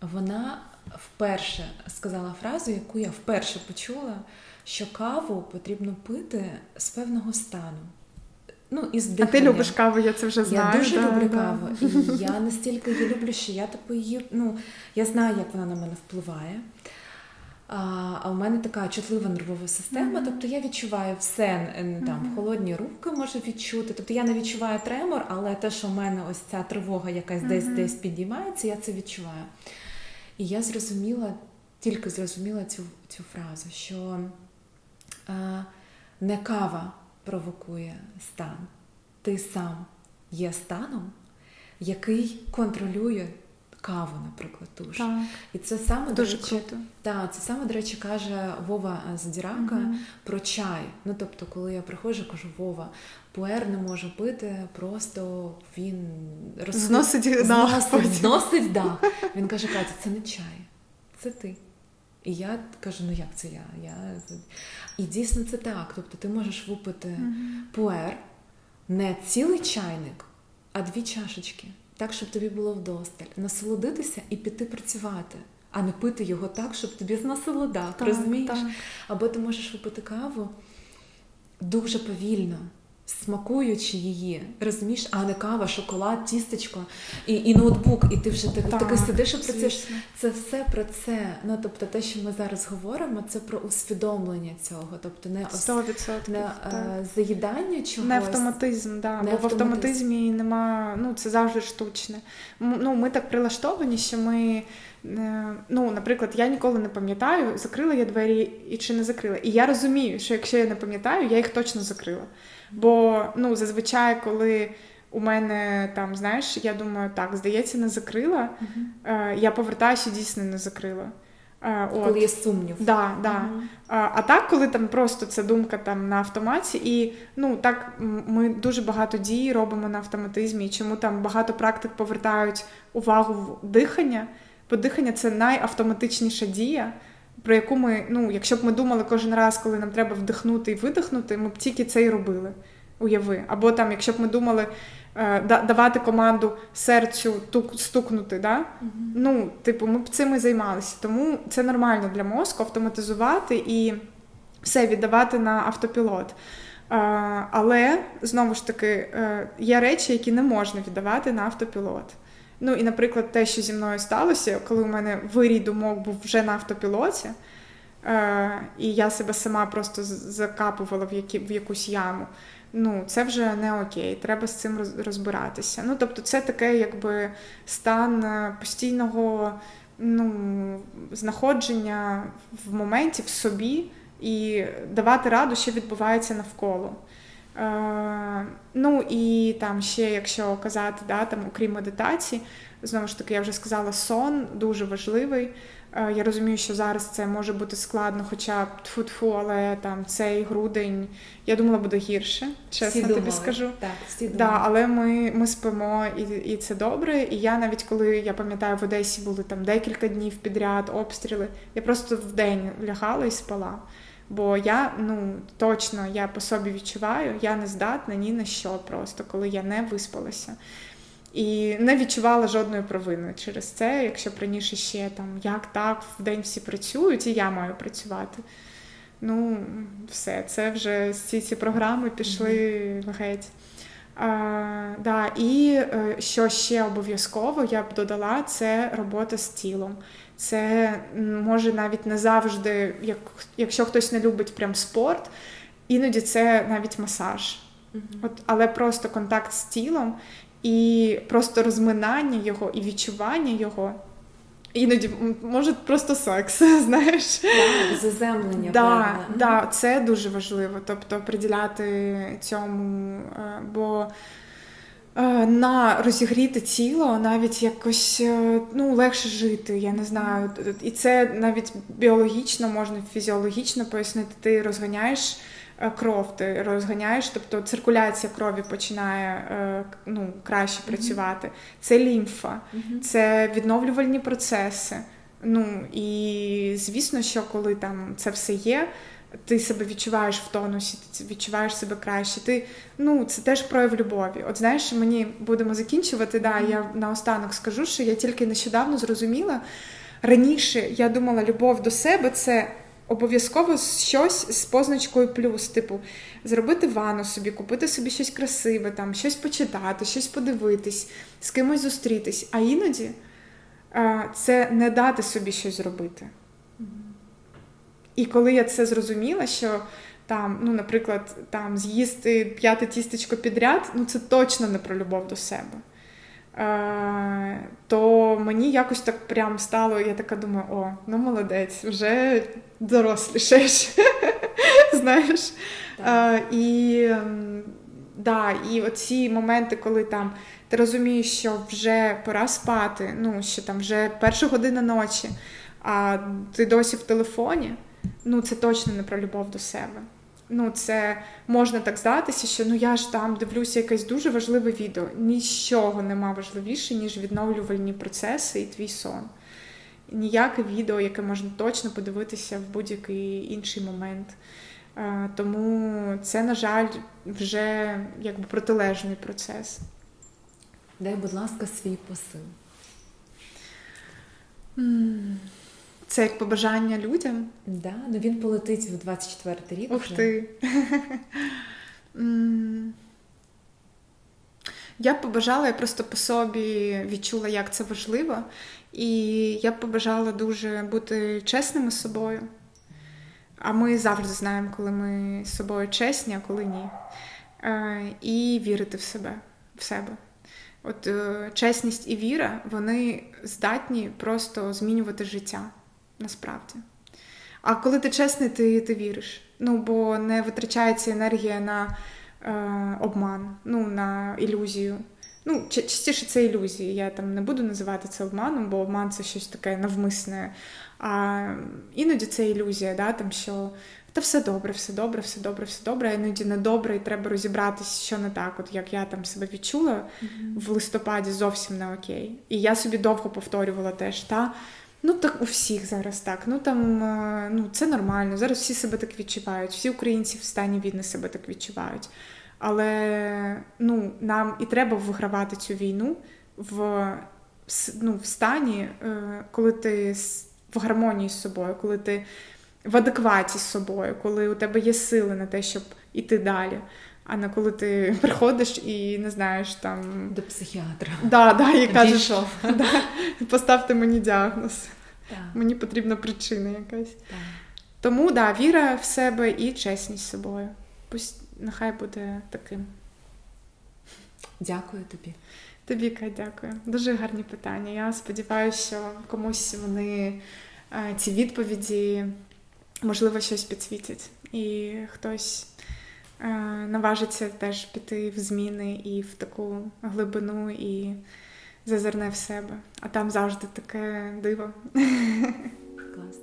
вона вперше сказала фразу, яку я вперше почула, що каву потрібно пити з певного стану. Ну, із А ти любиш каву, я це вже знаю. Я дуже да, люблю да. каву. І я настільки її люблю, що я типу її, ну, я знаю, як вона на мене впливає. А а у мене така чутлива нервова система, mm-hmm. тобто я відчуваю все там mm-hmm. холодні руки можу відчути. Тобто я не відчуваю тремор, але те, що в мене ось ця тривога якась mm-hmm. десь десь підіймається, я це відчуваю. І я зрозуміла, тільки зрозуміла цю цю фразу, що а, не кава провокує стан, ти сам є станом, який контролює каву, наприклад, ту ж. Так. І це саме Дуже до речі, круто. Так, це саме, до речі, каже Вова Задірака угу. про чай. Ну, тобто, коли я приходжу, кажу, Вова, пуер не може пити, просто він розход... зносить, зносить, зносить да. Він каже, Катя, це не чай, це ти. І я кажу, ну як це я? я... І дійсно це так. Тобто ти можеш випити mm-hmm. пуер, не цілий чайник, а дві чашечки так, щоб тобі було вдосталь, насолодитися і піти працювати, а не пити його так, щоб тобі зносило дах, розумієш? Так. Або ти можеш випити каву дуже повільно смакуючи її, розумієш, а не кава, шоколад, тістечко і і ноутбук, і ти вже так, таки сидиш і працюєш. Це все про це. Ну тобто, те, що ми зараз говоримо, це про усвідомлення цього, тобто не ос... не е, заїдання чогось. Не автоматизм, да. Не бо автоматизм. в автоматизмі нема, ну це завжди штучне. Ну, Ми так прилаштовані, що ми. Е, ну, наприклад, я ніколи не пам'ятаю, закрила я двері і чи не закрила. І я розумію, що якщо я не пам'ятаю, я їх точно закрила. Бо ну, зазвичай, коли у мене там, знаєш, я думаю, так, здається, не закрила, uh-huh. я повертаюся дійсно не закрила. От. Коли є сумнів. Да, да. Uh-huh. А а так, коли там просто ця думка там на автоматі, і ну так ми дуже багато дій робимо на автоматизмі, і чому там багато практик повертають увагу в дихання, бо дихання це найавтоматичніша дія про яку ми, ну, якщо б ми думали кожен раз, коли нам треба вдихнути і видихнути, ми б тільки це і робили. Уяви. Або там, якщо б ми думали е, давати команду серцю тук, стукнути, да? Uh-huh. ну, типу, ми б цим і займалися. Тому це нормально для мозку автоматизувати і все віддавати на автопілот. Але знову ж таки е, є речі, які не можна віддавати на автопілот. Ну і, наприклад, те, що зі мною сталося, коли у мене вирій думок був вже на автопілоті, е, і я себе сама просто закапувала в які, в якусь яму. Ну, це вже не окей, треба з цим розбиратися. Ну, тобто, це таке, якби стан е, постійного ну, знаходження в моменті в собі і давати раду, що відбувається навколо. Е, Ну і там ще, якщо казати, да, там, окрім медитації, знову ж таки, я вже сказала, сон дуже важливий. Е, Я розумію, що зараз це може бути складно, хоча тфу-тфу, але там цей грудень, я думала, буде гірше, чесно всі тобі скажу. Так, всі да, Але ми ми спимо, і і це добре. І я навіть коли я пам'ятаю, в Одесі були там декілька днів підряд, обстріли, я просто в день лягала і спала. Бо я ну точно я по собі відчуваю, я не здатна ні на що просто, коли я не виспалася. І не відчувала жодної провини через це, якщо б раніше ще там як так, в день всі працюють, і я маю працювати. Ну, все, це вже ці ці програми пішли mm-hmm. геть. А, да, І е, що ще обов'язково я б додала, це робота з тілом. Це може навіть не завжди, як, якщо хтось не любить прям спорт, іноді це навіть масаж. Mm-hmm. От, Але просто контакт з тілом і просто розминання його і відчування його. Іноді може просто секс, знаєш. Заземлення. Да, да, Це дуже важливо. Тобто приділяти цьому, е, бо на розігріти тіло навіть якось е, ну, легше жити, я не знаю. І це навіть біологічно, можна фізіологічно пояснити, ти розганяєш. Е, кров ти розганяєш, тобто циркуляція крові починає е, ну, краще працювати. Це лімфа, це відновлювальні процеси. Ну і звісно, що коли там це все є. Ти себе відчуваєш в тонусі, ти відчуваєш себе краще. Ти ну це теж прояв любові. От знаєш, мені будемо закінчувати. Да, я наостанок скажу, що я тільки нещодавно зрозуміла раніше. Я думала, любов до себе це обов'язково щось з позначкою плюс, типу, зробити ванну собі, купити собі щось красиве, там, щось почитати, щось подивитись, з кимось зустрітись. А іноді це не дати собі щось зробити. І коли я це зрозуміла, що там, ну, наприклад, там з'їсти п'яте тістечко підряд, ну це точно не про любов до себе. Е, то мені якось так прям стало, я така думаю, о, ну молодець, вже дорослішаєш. Знаєш? Е, і да, і оці моменти, коли там ти розумієш, що вже пора спати, ну, що там вже перша година ночі, а ти досі в телефоні, ну це точно не про любов до себе ну, це можна так здатися, що ну я ж там дивлюся якесь дуже важливе відео. Нічого нема важливіше, ніж відновлювальні процеси і твій сон. Ніяке відео, яке можна точно подивитися в будь-який інший момент. Тому це, на жаль, вже якби протилежний процес. Дай, будь ласка, свій посил. Це як побажання людям? Да, ну він полетить в 24 рік. Ух ти. Я побажала, я просто по собі відчула, як це важливо. І я побажала дуже бути чесними з собою. А ми завжди знаємо, коли ми з собою чесні, а коли ні. Е, і вірити в себе. в себе. От е, чесність і віра, вони здатні просто змінювати життя насправді. А коли ти чесний, ти ти віриш. Ну, бо не витрачається енергія на е, обман, ну, на ілюзію. Ну, частіше це ілюзії. Я там не буду називати це обманом, бо обман це щось таке навмисне. А іноді це ілюзія, да, там, що та все добре, все добре, все добре, все добре, а іноді не добре, і треба розібратися, що не так, от як я там себе відчула mm-hmm. в листопаді зовсім не окей. І я собі довго повторювала теж, та Ну так у всіх зараз так. Ну там е, ну це нормально. Зараз всі себе так відчувають, всі українці в стані війни себе так відчувають. Але ну, нам і треба вигравати цю війну в ну, в стані, е, коли ти в гармонії з собою, коли ти в адекваті з собою, коли у тебе є сили на те, щоб іти далі. А не коли ти приходиш і не знаєш там. До психіатра. Да, да, і кажеш, да, поставте мені діагноз. Так. Мені потрібна причина якась. Так. Тому да, віра в себе і чесність з собою. Пусть нехай буде таким. Дякую тобі. Тобі, Кать, дякую. Дуже гарні питання. Я сподіваюся, що комусь вони е, ці відповіді, можливо, щось підсвітять. І хтось Е, наважиться теж піти в зміни і в таку глибину і зазирне в себе. А там завжди таке диво. Клас.